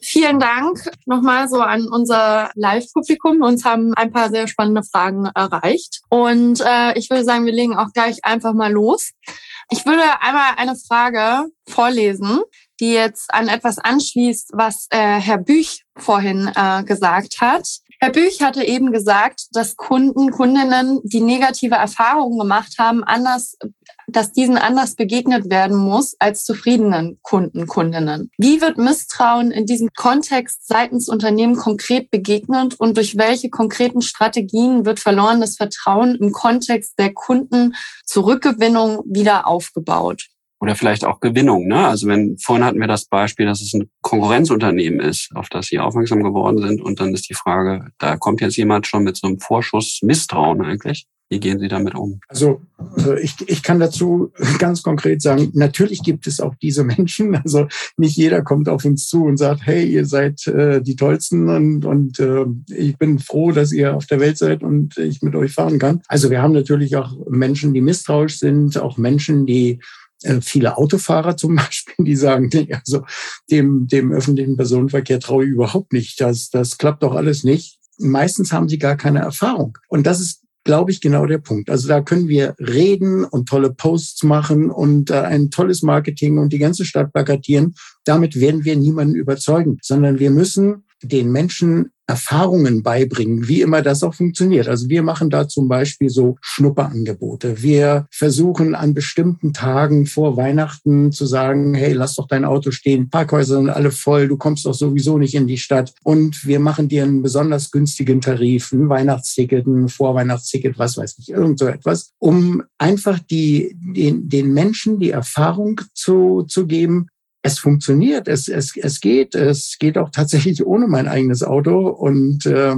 S1: Vielen Dank nochmal so an unser Live-Publikum. Uns haben ein paar sehr spannende Fragen erreicht. Und äh, ich würde sagen, wir legen auch gleich einfach mal los. Ich würde einmal eine Frage vorlesen, die jetzt an etwas anschließt, was äh, Herr Büch vorhin äh, gesagt hat. Herr Büch hatte eben gesagt, dass Kunden, Kundinnen, die negative Erfahrungen gemacht haben, anders, dass diesen anders begegnet werden muss als zufriedenen Kunden, Kundinnen. Wie wird Misstrauen in diesem Kontext seitens Unternehmen konkret begegnet und durch welche konkreten Strategien wird verlorenes Vertrauen im Kontext der Kundenzurückgewinnung wieder aufgebaut?
S2: Oder vielleicht auch Gewinnung. Ne? Also wenn vorhin hatten wir das Beispiel, dass es ein Konkurrenzunternehmen ist, auf das Sie aufmerksam geworden sind, und dann ist die Frage, da kommt jetzt jemand schon mit so einem Vorschuss Misstrauen eigentlich. Wie gehen Sie damit um?
S4: Also äh, ich, ich kann dazu ganz konkret sagen, natürlich gibt es auch diese Menschen. Also nicht jeder kommt auf uns zu und sagt, hey, ihr seid äh, die Tollsten und, und äh, ich bin froh, dass ihr auf der Welt seid und ich mit euch fahren kann. Also wir haben natürlich auch Menschen, die misstrauisch sind, auch Menschen, die viele Autofahrer zum Beispiel, die sagen, also dem, dem öffentlichen Personenverkehr traue ich überhaupt nicht. Das, das klappt doch alles nicht. Meistens haben sie gar keine Erfahrung. Und das ist, glaube ich, genau der Punkt. Also da können wir reden und tolle Posts machen und äh, ein tolles Marketing und die ganze Stadt plakatieren. Damit werden wir niemanden überzeugen, sondern wir müssen den Menschen Erfahrungen beibringen, wie immer das auch funktioniert. Also wir machen da zum Beispiel so Schnupperangebote. Wir versuchen an bestimmten Tagen vor Weihnachten zu sagen, hey, lass doch dein Auto stehen, Parkhäuser sind alle voll, du kommst doch sowieso nicht in die Stadt. Und wir machen dir einen besonders günstigen Tarif, ein Weihnachtsticket, ein Vorweihnachtsticket, was weiß ich, irgend so etwas, um einfach die, den, den Menschen die Erfahrung zu, zu geben, es funktioniert, es, es, es geht, es geht auch tatsächlich ohne mein eigenes Auto und äh,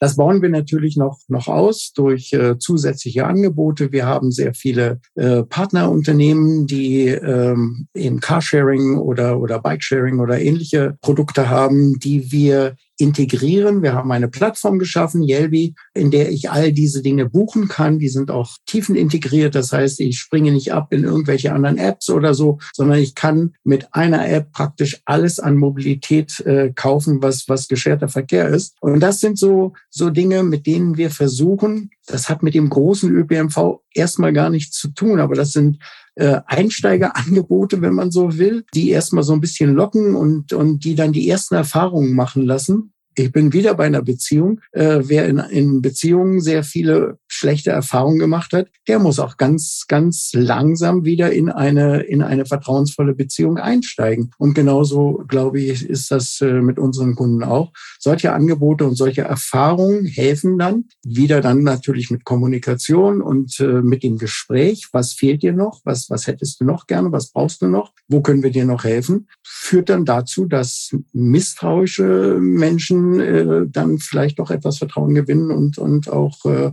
S4: das bauen wir natürlich noch, noch aus durch äh, zusätzliche Angebote. Wir haben sehr viele äh, Partnerunternehmen, die ähm, in Carsharing oder, oder Bikesharing oder ähnliche Produkte haben, die wir integrieren. Wir haben eine Plattform geschaffen, Yelby, in der ich all diese Dinge buchen kann. Die sind auch tiefen integriert. Das heißt, ich springe nicht ab in irgendwelche anderen Apps oder so, sondern ich kann mit einer App praktisch alles an Mobilität äh, kaufen, was, was gescherter Verkehr ist. Und das sind so, so Dinge, mit denen wir versuchen, das hat mit dem großen ÖPNV erstmal gar nichts zu tun, aber das sind äh, Einsteigerangebote, wenn man so will, die erstmal so ein bisschen locken und, und die dann die ersten Erfahrungen machen lassen. Ich bin wieder bei einer Beziehung. Äh, wer in, in Beziehungen sehr viele schlechte Erfahrungen gemacht hat, der muss auch ganz, ganz langsam wieder in eine, in eine vertrauensvolle Beziehung einsteigen. Und genauso, glaube ich, ist das äh, mit unseren Kunden auch. Solche Angebote und solche Erfahrungen helfen dann wieder dann natürlich mit Kommunikation und äh, mit dem Gespräch. Was fehlt dir noch? Was, was hättest du noch gerne? Was brauchst du noch? Wo können wir dir noch helfen? Führt dann dazu, dass misstrauische Menschen äh, dann vielleicht doch etwas Vertrauen gewinnen und, und auch äh,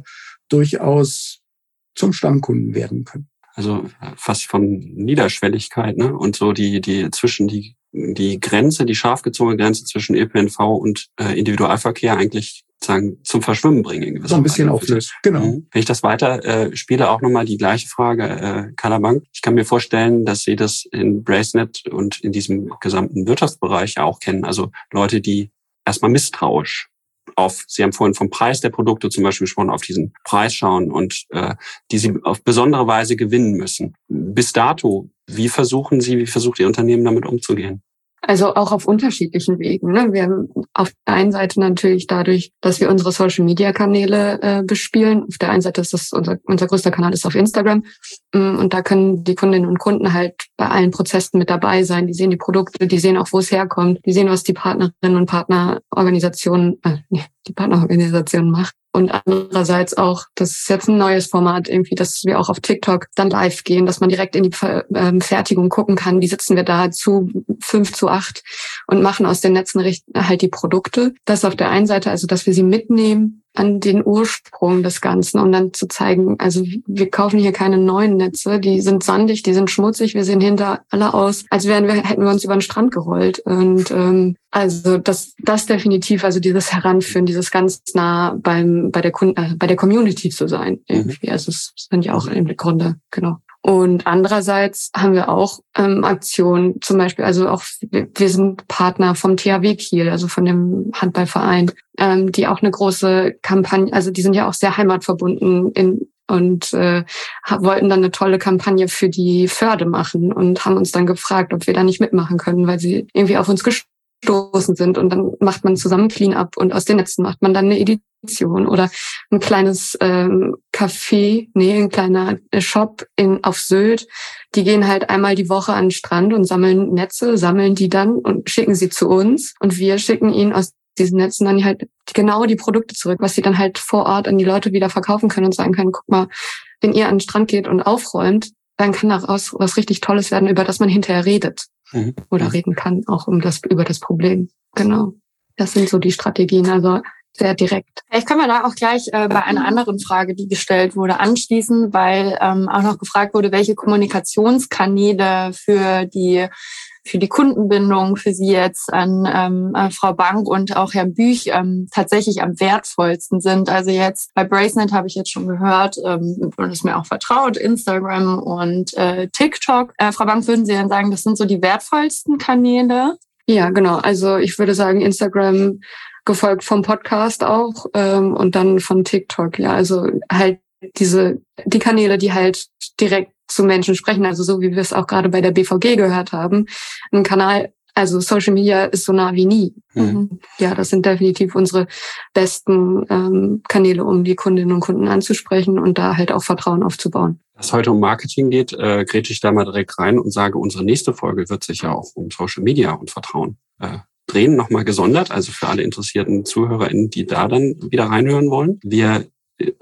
S4: durchaus zum Stammkunden werden können.
S2: Also fast von Niederschwelligkeit, ne? Und so die, die zwischen die, die Grenze, die scharf gezogene Grenze zwischen ÖPNV und äh, Individualverkehr eigentlich sagen, zum Verschwimmen bringen.
S4: so ein bisschen auflöst,
S2: genau. Mhm. Wenn ich das weiter äh, spiele, auch nochmal die gleiche Frage, äh, Kalabank. Ich kann mir vorstellen, dass Sie das in Bracenet und in diesem gesamten Wirtschaftsbereich ja auch kennen. Also Leute, die erstmal misstrauisch auf, Sie haben vorhin vom Preis der Produkte zum Beispiel gesprochen, auf diesen Preis schauen und äh, die Sie auf besondere Weise gewinnen müssen. Bis dato, wie versuchen Sie, wie versucht Ihr Unternehmen damit umzugehen?
S3: Also auch auf unterschiedlichen Wegen. Ne? Wir haben auf der einen Seite natürlich dadurch, dass wir unsere Social-Media-Kanäle äh, bespielen. Auf der einen Seite ist das unser, unser größter Kanal ist auf Instagram. Mm, und da können die Kundinnen und Kunden halt bei allen Prozessen mit dabei sein. Die sehen die Produkte, die sehen auch, wo es herkommt. Die sehen, was die Partnerinnen und Partnerorganisationen, äh, die Partnerorganisationen macht. Und andererseits auch, das ist jetzt ein neues Format irgendwie, dass wir auch auf TikTok dann live gehen, dass man direkt in die ähm, Fertigung gucken kann. Wie sitzen wir da zu fünf zu acht und machen aus den Netzen halt die Produkte. Das auf der einen Seite, also dass wir sie mitnehmen an den Ursprung des Ganzen und dann zu zeigen, also wir kaufen hier keine neuen Netze, die sind sandig, die sind schmutzig, wir sehen hinter alle aus, als wären wir, hätten wir uns über den Strand gerollt. Und ähm, also das, das definitiv, also dieses Heranführen, dieses ganz nah beim bei der Kunden, äh, bei der Community zu sein. Mhm. Irgendwie. Mhm. Also es sind ja auch im Grunde, genau. Und andererseits haben wir auch ähm, Aktionen, zum Beispiel, also auch wir sind Partner vom THW Kiel, also von dem Handballverein, ähm, die auch eine große Kampagne, also die sind ja auch sehr heimatverbunden in, und äh, wollten dann eine tolle Kampagne für die Förde machen und haben uns dann gefragt, ob wir da nicht mitmachen können, weil sie irgendwie auf uns gestoßen sind. Und dann macht man zusammen Clean-up und aus den Netzen macht man dann eine Edition oder ein kleines ähm, Café, nee, ein kleiner Shop in, auf Sylt. Die gehen halt einmal die Woche an den Strand und sammeln Netze, sammeln die dann und schicken sie zu uns. Und wir schicken ihnen aus diesen Netzen dann halt genau die Produkte zurück, was sie dann halt vor Ort an die Leute wieder verkaufen können und sagen können, guck mal, wenn ihr an den Strand geht und aufräumt, dann kann daraus was richtig Tolles werden, über das man hinterher redet mhm. oder mhm. reden kann, auch um das, über das Problem. Genau. Das sind so die Strategien. Also sehr direkt.
S1: Ich kann mir da auch gleich äh, bei einer anderen Frage, die gestellt wurde, anschließen, weil ähm, auch noch gefragt wurde, welche Kommunikationskanäle für die für die Kundenbindung für Sie jetzt an ähm, äh, Frau Bank und auch Herrn Büch ähm, tatsächlich am wertvollsten sind. Also jetzt bei Bracenet habe ich jetzt schon gehört ähm, und ist mir auch vertraut, Instagram und äh, TikTok. Äh, Frau Bank, würden Sie denn sagen, das sind so die wertvollsten Kanäle?
S3: Ja, genau. Also ich würde sagen, Instagram gefolgt vom Podcast auch ähm, und dann von TikTok. Ja, also halt diese die Kanäle, die halt direkt zu Menschen sprechen, also so wie wir es auch gerade bei der BVG gehört haben. Ein Kanal, also Social Media ist so nah wie nie. Mhm. Ja, das sind definitiv unsere besten ähm, Kanäle, um die Kundinnen und Kunden anzusprechen und da halt auch Vertrauen aufzubauen.
S2: Was heute um Marketing geht, äh, grätsche ich da mal direkt rein und sage, unsere nächste Folge wird sich ja auch um Social Media und Vertrauen äh, drehen, nochmal gesondert, also für alle interessierten ZuhörerInnen, die da dann wieder reinhören wollen. Wir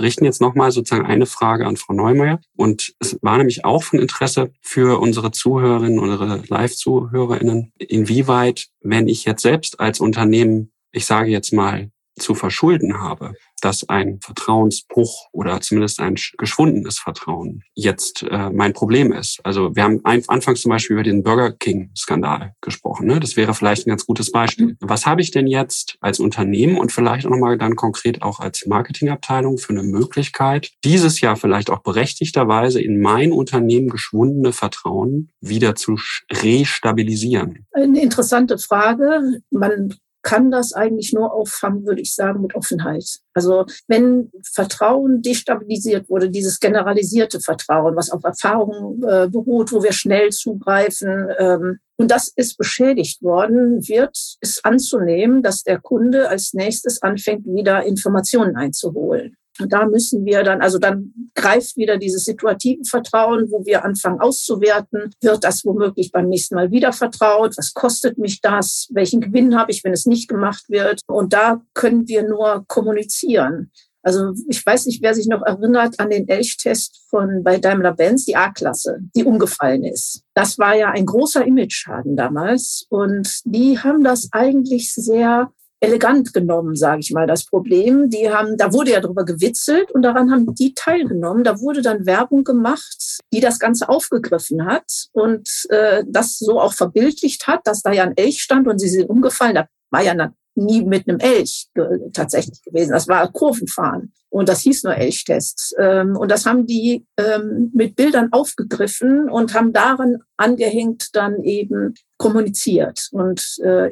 S2: richten jetzt nochmal sozusagen eine Frage an Frau Neumeier. Und es war nämlich auch von Interesse für unsere Zuhörerinnen, unsere Live-ZuhörerInnen, inwieweit, wenn ich jetzt selbst als Unternehmen, ich sage jetzt mal, zu verschulden habe, dass ein Vertrauensbruch oder zumindest ein geschwundenes Vertrauen jetzt äh, mein Problem ist. Also wir haben ein, anfangs zum Beispiel über den Burger King-Skandal gesprochen. Ne? Das wäre vielleicht ein ganz gutes Beispiel. Mhm. Was habe ich denn jetzt als Unternehmen und vielleicht auch nochmal dann konkret auch als Marketingabteilung für eine Möglichkeit, dieses Jahr vielleicht auch berechtigterweise in mein Unternehmen geschwundene Vertrauen wieder zu restabilisieren?
S5: Eine interessante Frage. Man kann das eigentlich nur auffangen, würde ich sagen, mit Offenheit. Also wenn Vertrauen destabilisiert wurde, dieses generalisierte Vertrauen, was auf Erfahrungen äh, beruht, wo wir schnell zugreifen, ähm, und das ist beschädigt worden, wird es anzunehmen, dass der Kunde als nächstes anfängt, wieder Informationen einzuholen. Und da müssen wir dann, also dann greift wieder dieses situative Vertrauen, wo wir anfangen auszuwerten. Wird das womöglich beim nächsten Mal wieder vertraut? Was kostet mich das? Welchen Gewinn habe ich, wenn es nicht gemacht wird? Und da können wir nur kommunizieren. Also ich weiß nicht, wer sich noch erinnert an den Elchtest von bei Daimler-Benz, die A-Klasse, die umgefallen ist. Das war ja ein großer Image-Schaden damals und die haben das eigentlich sehr elegant genommen, sage ich mal, das Problem. Die haben, da wurde ja drüber gewitzelt und daran haben die teilgenommen. Da wurde dann Werbung gemacht, die das Ganze aufgegriffen hat und äh, das so auch verbildlicht hat, dass da ja ein Elch stand und sie sind umgefallen. Da war ja nie mit einem Elch tatsächlich gewesen. Das war Kurvenfahren und das hieß nur Elchtest. Ähm, und das haben die ähm, mit Bildern aufgegriffen und haben daran angehängt dann eben kommuniziert. Und äh,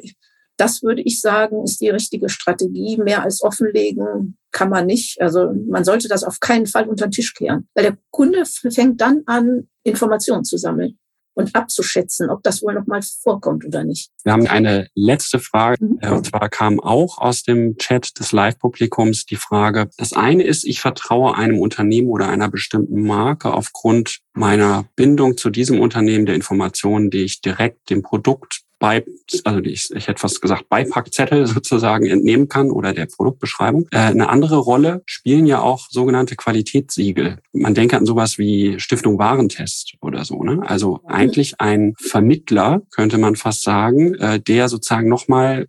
S5: das würde ich sagen, ist die richtige Strategie. Mehr als offenlegen kann man nicht. Also man sollte das auf keinen Fall unter den Tisch kehren. Weil der Kunde fängt dann an, Informationen zu sammeln und abzuschätzen, ob das wohl noch mal vorkommt oder nicht.
S2: Wir haben eine letzte Frage, mhm. Äh, und zwar kam auch aus dem Chat des Live-Publikums die Frage, das eine ist, ich vertraue einem Unternehmen oder einer bestimmten Marke aufgrund meiner Bindung zu diesem Unternehmen der Informationen, die ich direkt dem Produkt bei, also ich, ich hätte fast gesagt, Beipackzettel sozusagen entnehmen kann oder der Produktbeschreibung. Äh, eine andere Rolle spielen ja auch sogenannte Qualitätssiegel. Man denke an sowas wie Stiftung Warentest oder so. Ne? Also eigentlich ein Vermittler, könnte man fast sagen, äh, der sozusagen nochmal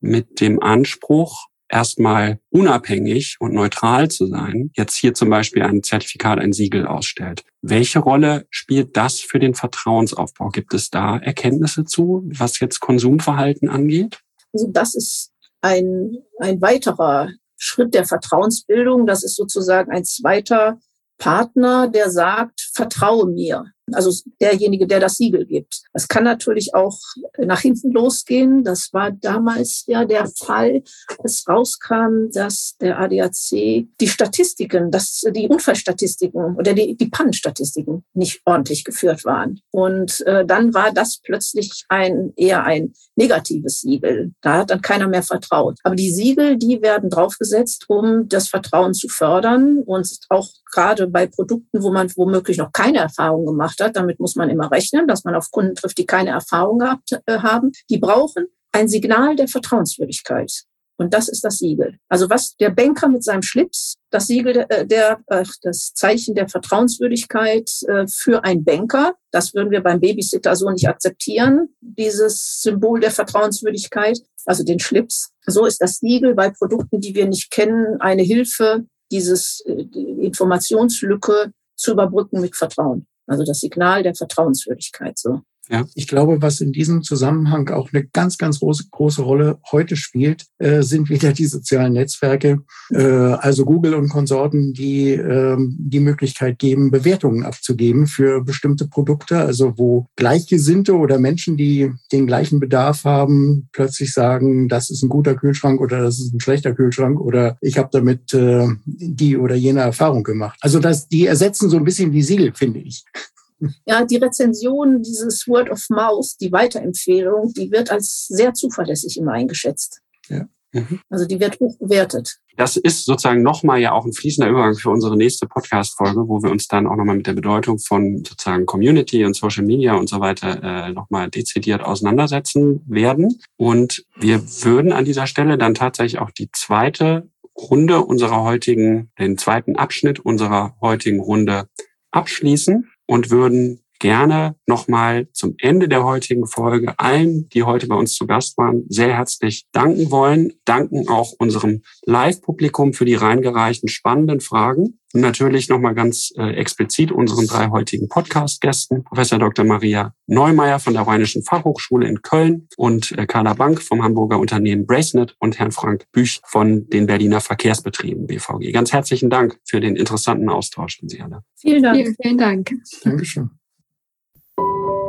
S2: mit dem Anspruch, erstmal unabhängig und neutral zu sein, jetzt hier zum Beispiel ein Zertifikat, ein Siegel ausstellt. Welche Rolle spielt das für den Vertrauensaufbau? Gibt es da Erkenntnisse zu, was jetzt Konsumverhalten angeht?
S5: Also das ist ein, ein weiterer Schritt der Vertrauensbildung. Das ist sozusagen ein zweiter Partner, der sagt, vertraue mir also derjenige, der das Siegel gibt. Das kann natürlich auch nach hinten losgehen. Das war damals ja der Fall, als rauskam, dass der ADAC die Statistiken, dass die Unfallstatistiken oder die, die Pannenstatistiken nicht ordentlich geführt waren. Und äh, dann war das plötzlich ein eher ein negatives Siegel. Da hat dann keiner mehr vertraut. Aber die Siegel, die werden draufgesetzt, um das Vertrauen zu fördern und auch gerade bei Produkten, wo man womöglich noch keine Erfahrung gemacht hat, damit muss man immer rechnen, dass man auf Kunden trifft, die keine Erfahrung gehabt äh, haben, die brauchen ein Signal der Vertrauenswürdigkeit. Und das ist das Siegel. Also was der Banker mit seinem Schlips, das Siegel der, äh, der das Zeichen der Vertrauenswürdigkeit äh, für ein Banker, das würden wir beim Babysitter so nicht akzeptieren, dieses Symbol der Vertrauenswürdigkeit, also den Schlips. So ist das Siegel bei Produkten, die wir nicht kennen, eine Hilfe, dieses äh, die Informationslücke zu überbrücken mit Vertrauen. Also das Signal der Vertrauenswürdigkeit so.
S4: Ja. Ich glaube, was in diesem Zusammenhang auch eine ganz, ganz große, große Rolle heute spielt, äh, sind wieder die sozialen Netzwerke, äh, also Google und Konsorten, die äh, die Möglichkeit geben, Bewertungen abzugeben für bestimmte Produkte, also wo Gleichgesinnte oder Menschen, die den gleichen Bedarf haben, plötzlich sagen, das ist ein guter Kühlschrank oder das ist ein schlechter Kühlschrank oder ich habe damit äh, die oder jene Erfahrung gemacht. Also das, die ersetzen so ein bisschen die Siegel, finde ich.
S5: Ja, die Rezension, dieses Word of Mouth, die Weiterempfehlung, die wird als sehr zuverlässig immer eingeschätzt. Ja. Mhm. Also die wird hoch bewertet.
S2: Das ist sozusagen nochmal ja auch ein fließender Übergang für unsere nächste Podcast-Folge, wo wir uns dann auch nochmal mit der Bedeutung von sozusagen Community und Social Media und so weiter äh, nochmal dezidiert auseinandersetzen werden. Und wir würden an dieser Stelle dann tatsächlich auch die zweite Runde unserer heutigen, den zweiten Abschnitt unserer heutigen Runde abschließen und würden gerne nochmal zum Ende der heutigen Folge allen, die heute bei uns zu Gast waren, sehr herzlich danken wollen. Danken auch unserem Live-Publikum für die reingereichten spannenden Fragen. Und natürlich nochmal ganz äh, explizit unseren drei heutigen Podcast-Gästen, Professor Dr. Maria Neumeier von der Rheinischen Fachhochschule in Köln und äh, Carla Bank vom Hamburger Unternehmen Bracenet und Herrn Frank Büch von den Berliner Verkehrsbetrieben BVG. Ganz herzlichen Dank für den interessanten Austausch an Sie alle.
S3: Vielen Dank. Vielen, vielen Dank.
S4: Dankeschön. you